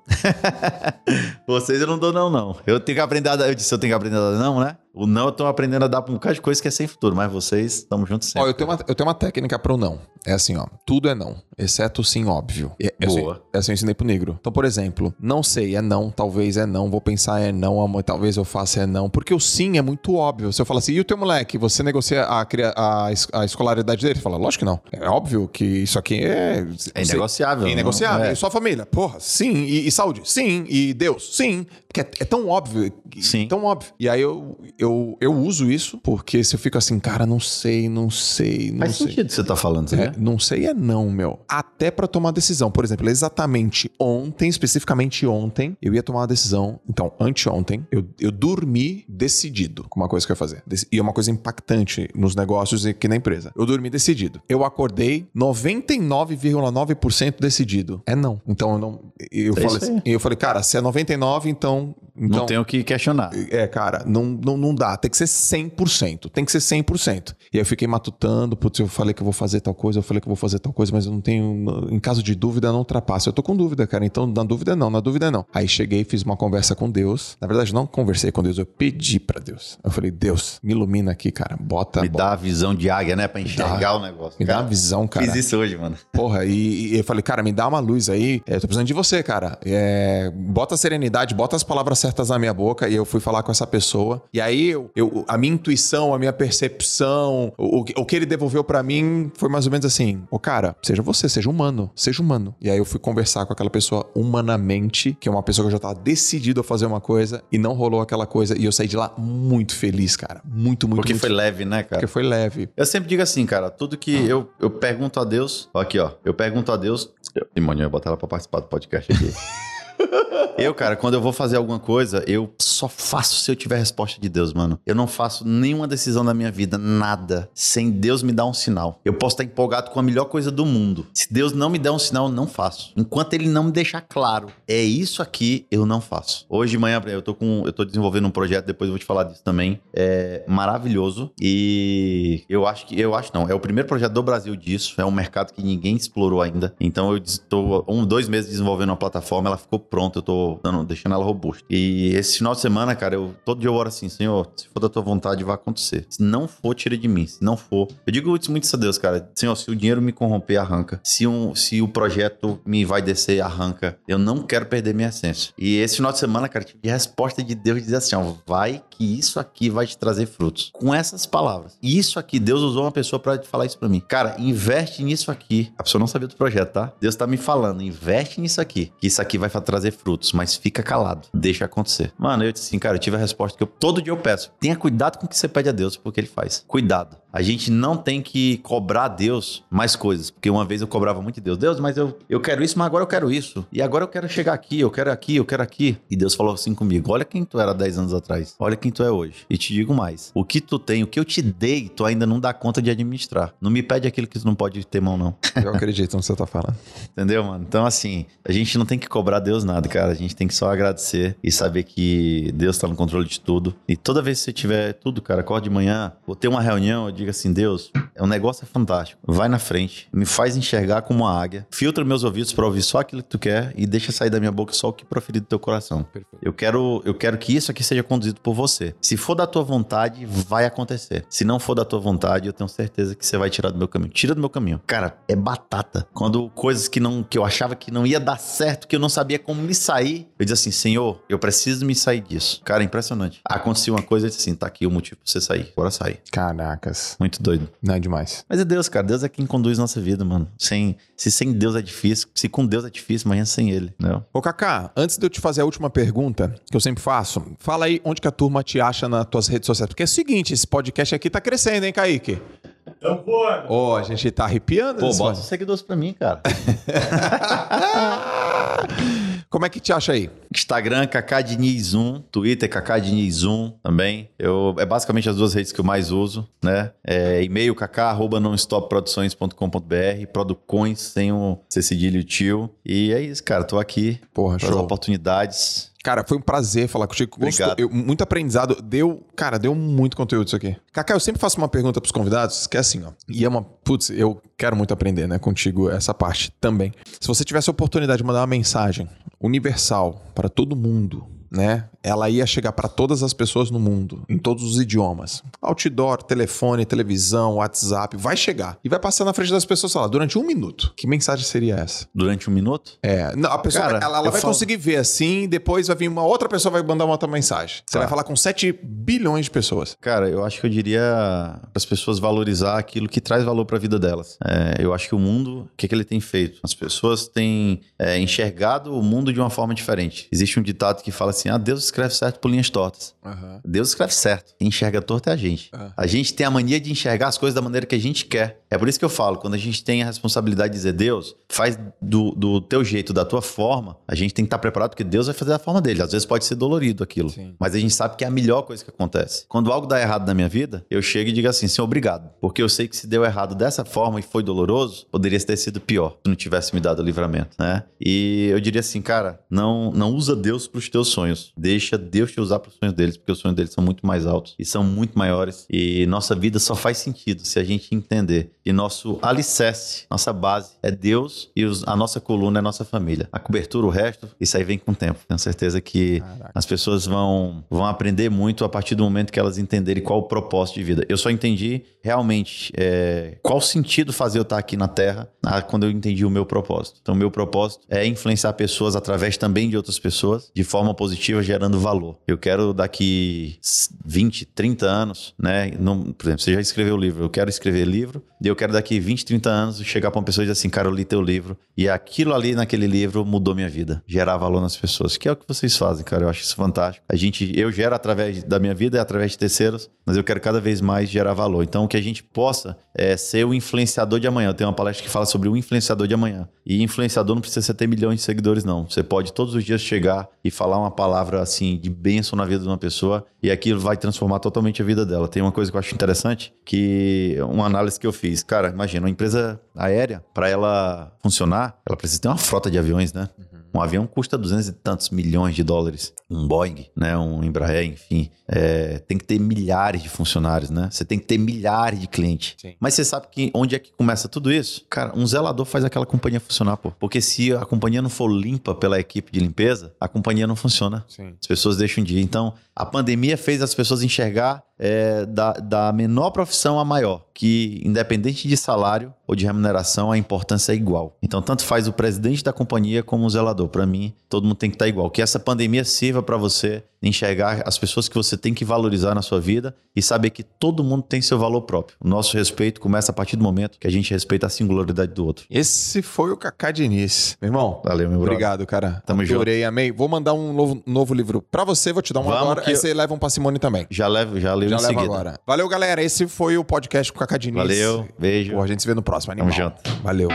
vocês eu não dou não, não. Eu tenho que aprender a dar, eu disse, eu tenho que aprender a dar não, né? O não eu tô aprendendo a dar pra um bocado de coisa que é sem futuro, mas vocês estamos juntos sempre. Ó, eu tenho, uma, eu tenho uma técnica pro não. É assim, ó. Tudo é não, exceto o sim óbvio. É, é assim- Boa. é assim eu ensinei pro negro. Então, por exemplo, não sei, é não, talvez é não, vou pensar é não, amor, talvez eu faça é não. Porque o sim é muito óbvio. Se eu falar assim, e o teu moleque, você negocia a, a, a escolaridade dele? Ele fala, lógico que não. É óbvio que isso aqui é... É inegociável, É inegociável. não? É. E sua família? Porra, sim. E, e saúde? Sim. E Deus? Sim. Porque é, é tão óbvio. Sim. Tão óbvio. E aí eu, eu, eu uso isso porque se eu fico assim, cara, não sei, não sei, não Faz sei. sentido o que você tá falando, É, sabe? não sei é não, meu. Até pra tomar decisão. Por exemplo, exatamente ontem, especificamente ontem, eu ia tomar uma decisão. Então, anteontem, eu, eu dormi decidido com uma coisa que eu ia fazer. E é uma coisa impactante nos negócios e aqui na empresa. Eu dormi decidido. Eu acordei 99,9% decidido. É não. Então, eu não. Eu, É falei, eu falei, cara, se é 99, então. Então Não tenho o que questionar. é, cara, não, não, não dá. Tem que ser 100%. Tem que ser 100%. E aí eu fiquei matutando. Putz, eu falei que eu vou fazer tal coisa, eu falei que eu vou fazer tal coisa, mas eu não tenho. Em caso de dúvida, não ultrapassa. Eu tô com dúvida, cara. Então, na dúvida, não. Na dúvida, não. Aí cheguei, fiz uma conversa com Deus. Na verdade, não conversei com Deus, eu pedi pra Deus. Eu falei, Deus, me ilumina aqui, cara. Bota. Me bota- dá a visão de águia, né? Pra enxergar o negócio. Me dá Cara, uma visão, cara. Fiz isso hoje, mano. Porra, e, e eu falei, cara, me dá uma luz aí. É, Eu tô precisando de você, cara. É, bota a serenidade, bota as palavras certas na minha boca. E eu fui falar com essa pessoa. E aí, eu, eu- a minha intuição, a minha percepção, o, o que- ele devolveu pra mim foi mais ou menos assim: Ô, cara, seja você, seja humano, seja humano. E aí eu fui conversar com aquela pessoa humanamente, que é uma pessoa que eu já tava decidido a fazer uma coisa e não rolou aquela coisa. E eu saí de lá muito feliz, cara. Muito, muito, Porque muito foi leve, né, cara? Porque foi leve. Eu sempre digo assim, cara, tudo que eu, eu pergunto a Deus. ó, Aqui, ó. Eu pergunto a Deus. E, mano, eu ia botar ela pra participar do podcast aqui. eu, cara, quando eu vou fazer alguma coisa, eu só faço se eu tiver resposta de Deus, mano. Eu não faço nenhuma decisão da minha vida, nada, sem Deus me dar um sinal. Eu posso estar empolgado com a melhor coisa do mundo. Se Deus não me der um sinal, eu não faço. Enquanto ele não me deixar claro, é isso aqui, eu não faço. Hoje de manhã, eu tô com. Eu tô desenvolvendo um projeto, depois eu vou te falar disso também. É maravilhoso. E eu acho que. Eu acho não. É o primeiro projeto do Brasil disso. É um mercado que ninguém explorou ainda. Então eu estou um, dois meses desenvolvendo uma plataforma, ela ficou pronta. Eu tô dando, deixando ela robusta. E esse final de semana, cara, eu todo dia eu oro assim, Senhor, se for da tua vontade, vai acontecer. Se não for, tira de mim. Se não for. Eu digo isso muito isso a Deus, cara. Senhor, se o dinheiro me corromper, arranca. Se, um, se o projeto me vai descer, arranca. Eu não quero perder minha essência. E esse final de semana, cara, tive resposta de Deus dizer assim: ó, vai que isso aqui vai te trazer frutos. Com essas palavras. Isso aqui, Deus usou uma pessoa pra falar isso pra mim. Cara, investe nisso aqui. A pessoa não sabia do projeto, tá? Deus tá me falando, investe nisso aqui. Que isso aqui vai fa- trazer frutos, mas fica calado. Deixa acontecer. Mano, eu disse assim, cara, eu tive a resposta que eu todo dia eu peço. Tenha cuidado com o que você pede a Deus, porque ele faz. Cuidado. A gente não tem que cobrar a Deus mais coisas. Porque uma vez eu cobrava muito de Deus. Deus, mas eu, eu quero isso, mas agora eu quero isso. E agora eu quero chegar aqui, eu quero aqui, eu quero aqui. E Deus falou assim comigo: Olha quem tu era 10 anos atrás. Olha quem tu é hoje. E te digo mais: o que tu tem, o que eu te dei, tu ainda não dá conta de administrar. Não me pede aquilo que tu não pode ter mão, não. Eu acredito no que você tá falando. Entendeu, mano? Então, assim, a gente não tem que cobrar Deus nada, cara. A gente tem que só agradecer e saber que Deus tá no controle de tudo. E toda vez que você tiver tudo, cara, acorda de manhã, ou ter uma reunião, eu digo assim: Deus, o negócio é fantástico. Vai na frente, me faz enxergar como uma águia, filtra meus ouvidos pra ouvir só aquilo que tu quer e deixa sair da minha boca só o que proferir do teu coração. Perfeito. Eu quero, eu quero que isso aqui seja conduzido por você. Se for da tua vontade, vai acontecer. Se não for da tua vontade, eu tenho certeza que você vai tirar do meu caminho. Tira do meu caminho. Cara, é batata. Quando coisas que não que eu achava que não ia dar certo, que eu não sabia como me sair, eu dizia assim: "Senhor, eu preciso me sair disso". Cara, impressionante. Aconteceu uma coisa, eu disse assim: "Tá aqui o motivo pra você sair. Agora sai". Caracas. Muito doido. Não é demais. Mas é Deus, cara. Deus é quem conduz nossa vida, mano. Sem, se sem Deus é difícil, se com Deus é difícil, imagina sem ele, entendeu? Ô, Kaká, antes de eu te fazer a última pergunta, que eu sempre faço, fala aí onde que a turma te acha nas tuas redes sociais. Porque é o seguinte, esse podcast aqui tá crescendo, hein, Kaique? Tamo voando. Ô, a gente tá arrepiando. Pô, bota seguidores pra mim, cara. Como é que te acha aí? Instagram, Kaká Diniz 1. Twitter, Kaká Diniz 1 também. Eu, é basicamente as duas redes que eu mais uso, né? É, e-mail kaká, arroba nonstopproduções.com.br, Producões, sem o C cedilho e tio. E é isso, cara. Tô aqui Porra, para as show. oportunidades. Cara, foi um prazer falar contigo. Gostou- Obrigado. eu- muito aprendizado. Deu, cara, deu muito conteúdo isso aqui. Kaká, eu sempre faço uma pergunta pros convidados, que é assim, ó. E é uma, putz, eu quero muito aprender, né, contigo essa parte também. Se você tivesse a oportunidade de mandar uma mensagem universal para todo mundo, né? Ela ia chegar para todas as pessoas no mundo, em todos os idiomas. Outdoor, telefone, televisão, WhatsApp, vai chegar. E vai passar na frente das pessoas lá durante um minuto. Que mensagem seria essa? Durante um minuto? É, não, a pessoa Cara, ela, ela vai falo- conseguir ver assim, depois vai vir uma outra pessoa vai mandar uma outra mensagem. Você Tá. vai falar com 7 bilhões de pessoas. Cara, eu acho que eu diria para as pessoas valorizar aquilo que traz valor para a vida delas. É, eu acho que o mundo, o que, que ele tem feito? As pessoas têm é, enxergado o mundo de uma forma diferente. Existe um ditado que fala assim: ah, Deus escreve certo por linhas tortas. Deus escreve certo. Quem enxerga torto é a gente. Ah. A gente tem a mania de enxergar as coisas da maneira que a gente quer. É por isso que eu falo, quando a gente tem a responsabilidade de dizer, Deus, faz do, do teu jeito, da tua forma, a gente tem que estar preparado, porque Deus vai fazer da forma dele. Às vezes pode ser dolorido aquilo. Sim. Mas a gente sabe que é a melhor coisa que acontece. Quando algo dá errado na minha vida, eu chego e digo assim, Senhor, obrigado. Porque eu sei que se deu errado dessa forma e foi doloroso, poderia ter sido pior se não tivesse me dado o livramento, né? E eu diria assim, cara, não, não usa Deus para os teus sonhos. Deixa Deus te usar para os sonhos deles, porque os sonhos deles são muito mais altos e são muito maiores. E nossa vida só faz sentido se a gente entender que nosso alicerce, nossa base é Deus e os- a nossa coluna é nossa família. A cobertura, o resto, isso aí vem com o tempo. Tenho certeza que Caraca. as pessoas vão, vão aprender muito a partir do momento que elas entenderem qual o propósito de vida. Eu só entendi realmente é, qual sentido fazer eu estar aqui na Terra ah, quando eu entendi o meu propósito. Então, o meu propósito é influenciar pessoas através também de outras pessoas, de forma positiva, gerando valor. Eu quero daqui 20, 30 anos, né? Não, por exemplo, você já escreveu o livro, eu quero escrever livro, e eu quero daqui 20, 30 anos chegar para uma pessoa e dizer assim, cara, eu li teu livro, e aquilo ali naquele livro mudou minha vida. Gerar valor nas pessoas, que é o que vocês fazem, cara. Eu acho isso fantástico. A gente, eu gero através da minha vida e através de terceiros, mas eu quero cada vez mais gerar valor. Então, que a gente possa é, ser o influenciador de amanhã. Eu tenho uma palestra que fala sobre o influenciador de amanhã. E influenciador não precisa ser ter milhões de seguidores, não. Você pode todos os dias chegar e falar uma palavra assim de bênção na vida de uma pessoa e aquilo vai transformar totalmente a vida dela. Tem uma coisa que eu acho interessante, que uma análise que eu fiz. Cara, imagina, uma empresa aérea, para ela funcionar, ela precisa ter uma frota de aviões, né? Um avião custa 200 e tantos milhões de dólares. Um Boeing, né? Um Embraer, enfim. É, tem que ter milhares de funcionários, né? Você tem que ter milhares de clientes. Sim. Mas você sabe que onde é que começa tudo isso? Cara, um zelador faz aquela companhia funcionar, pô. Porque se a companhia não for limpa pela equipe de limpeza, a companhia não funciona. Sim. As pessoas deixam de ir. Então, a pandemia fez as pessoas enxergar é, da, da menor profissão à maior, que independente de salário ou de remuneração, a importância é igual. Então, tanto faz o presidente da companhia como o zelador. Para mim, todo mundo tem que estar igual. Que essa pandemia sirva para você enxergar as pessoas que você tem que valorizar na sua vida e saber que todo mundo tem seu valor próprio. O nosso respeito começa a partir do momento que a gente respeita a singularidade do outro. Esse foi o Cacá Diniz. Meu irmão, Valeu, meu brother. obrigado, cara. Tamo Adorei, amei. Vou mandar um novo, novo livro pra você, vou te dar um Vamos agora, que aí eu- você leva um Simone também. Já levo, já levo Já em leva agora. Valeu, galera. Esse foi o podcast com o Cacá Diniz. Valeu, beijo. Pô, a gente se vê no próximo. Animal. Tamo junto. Valeu.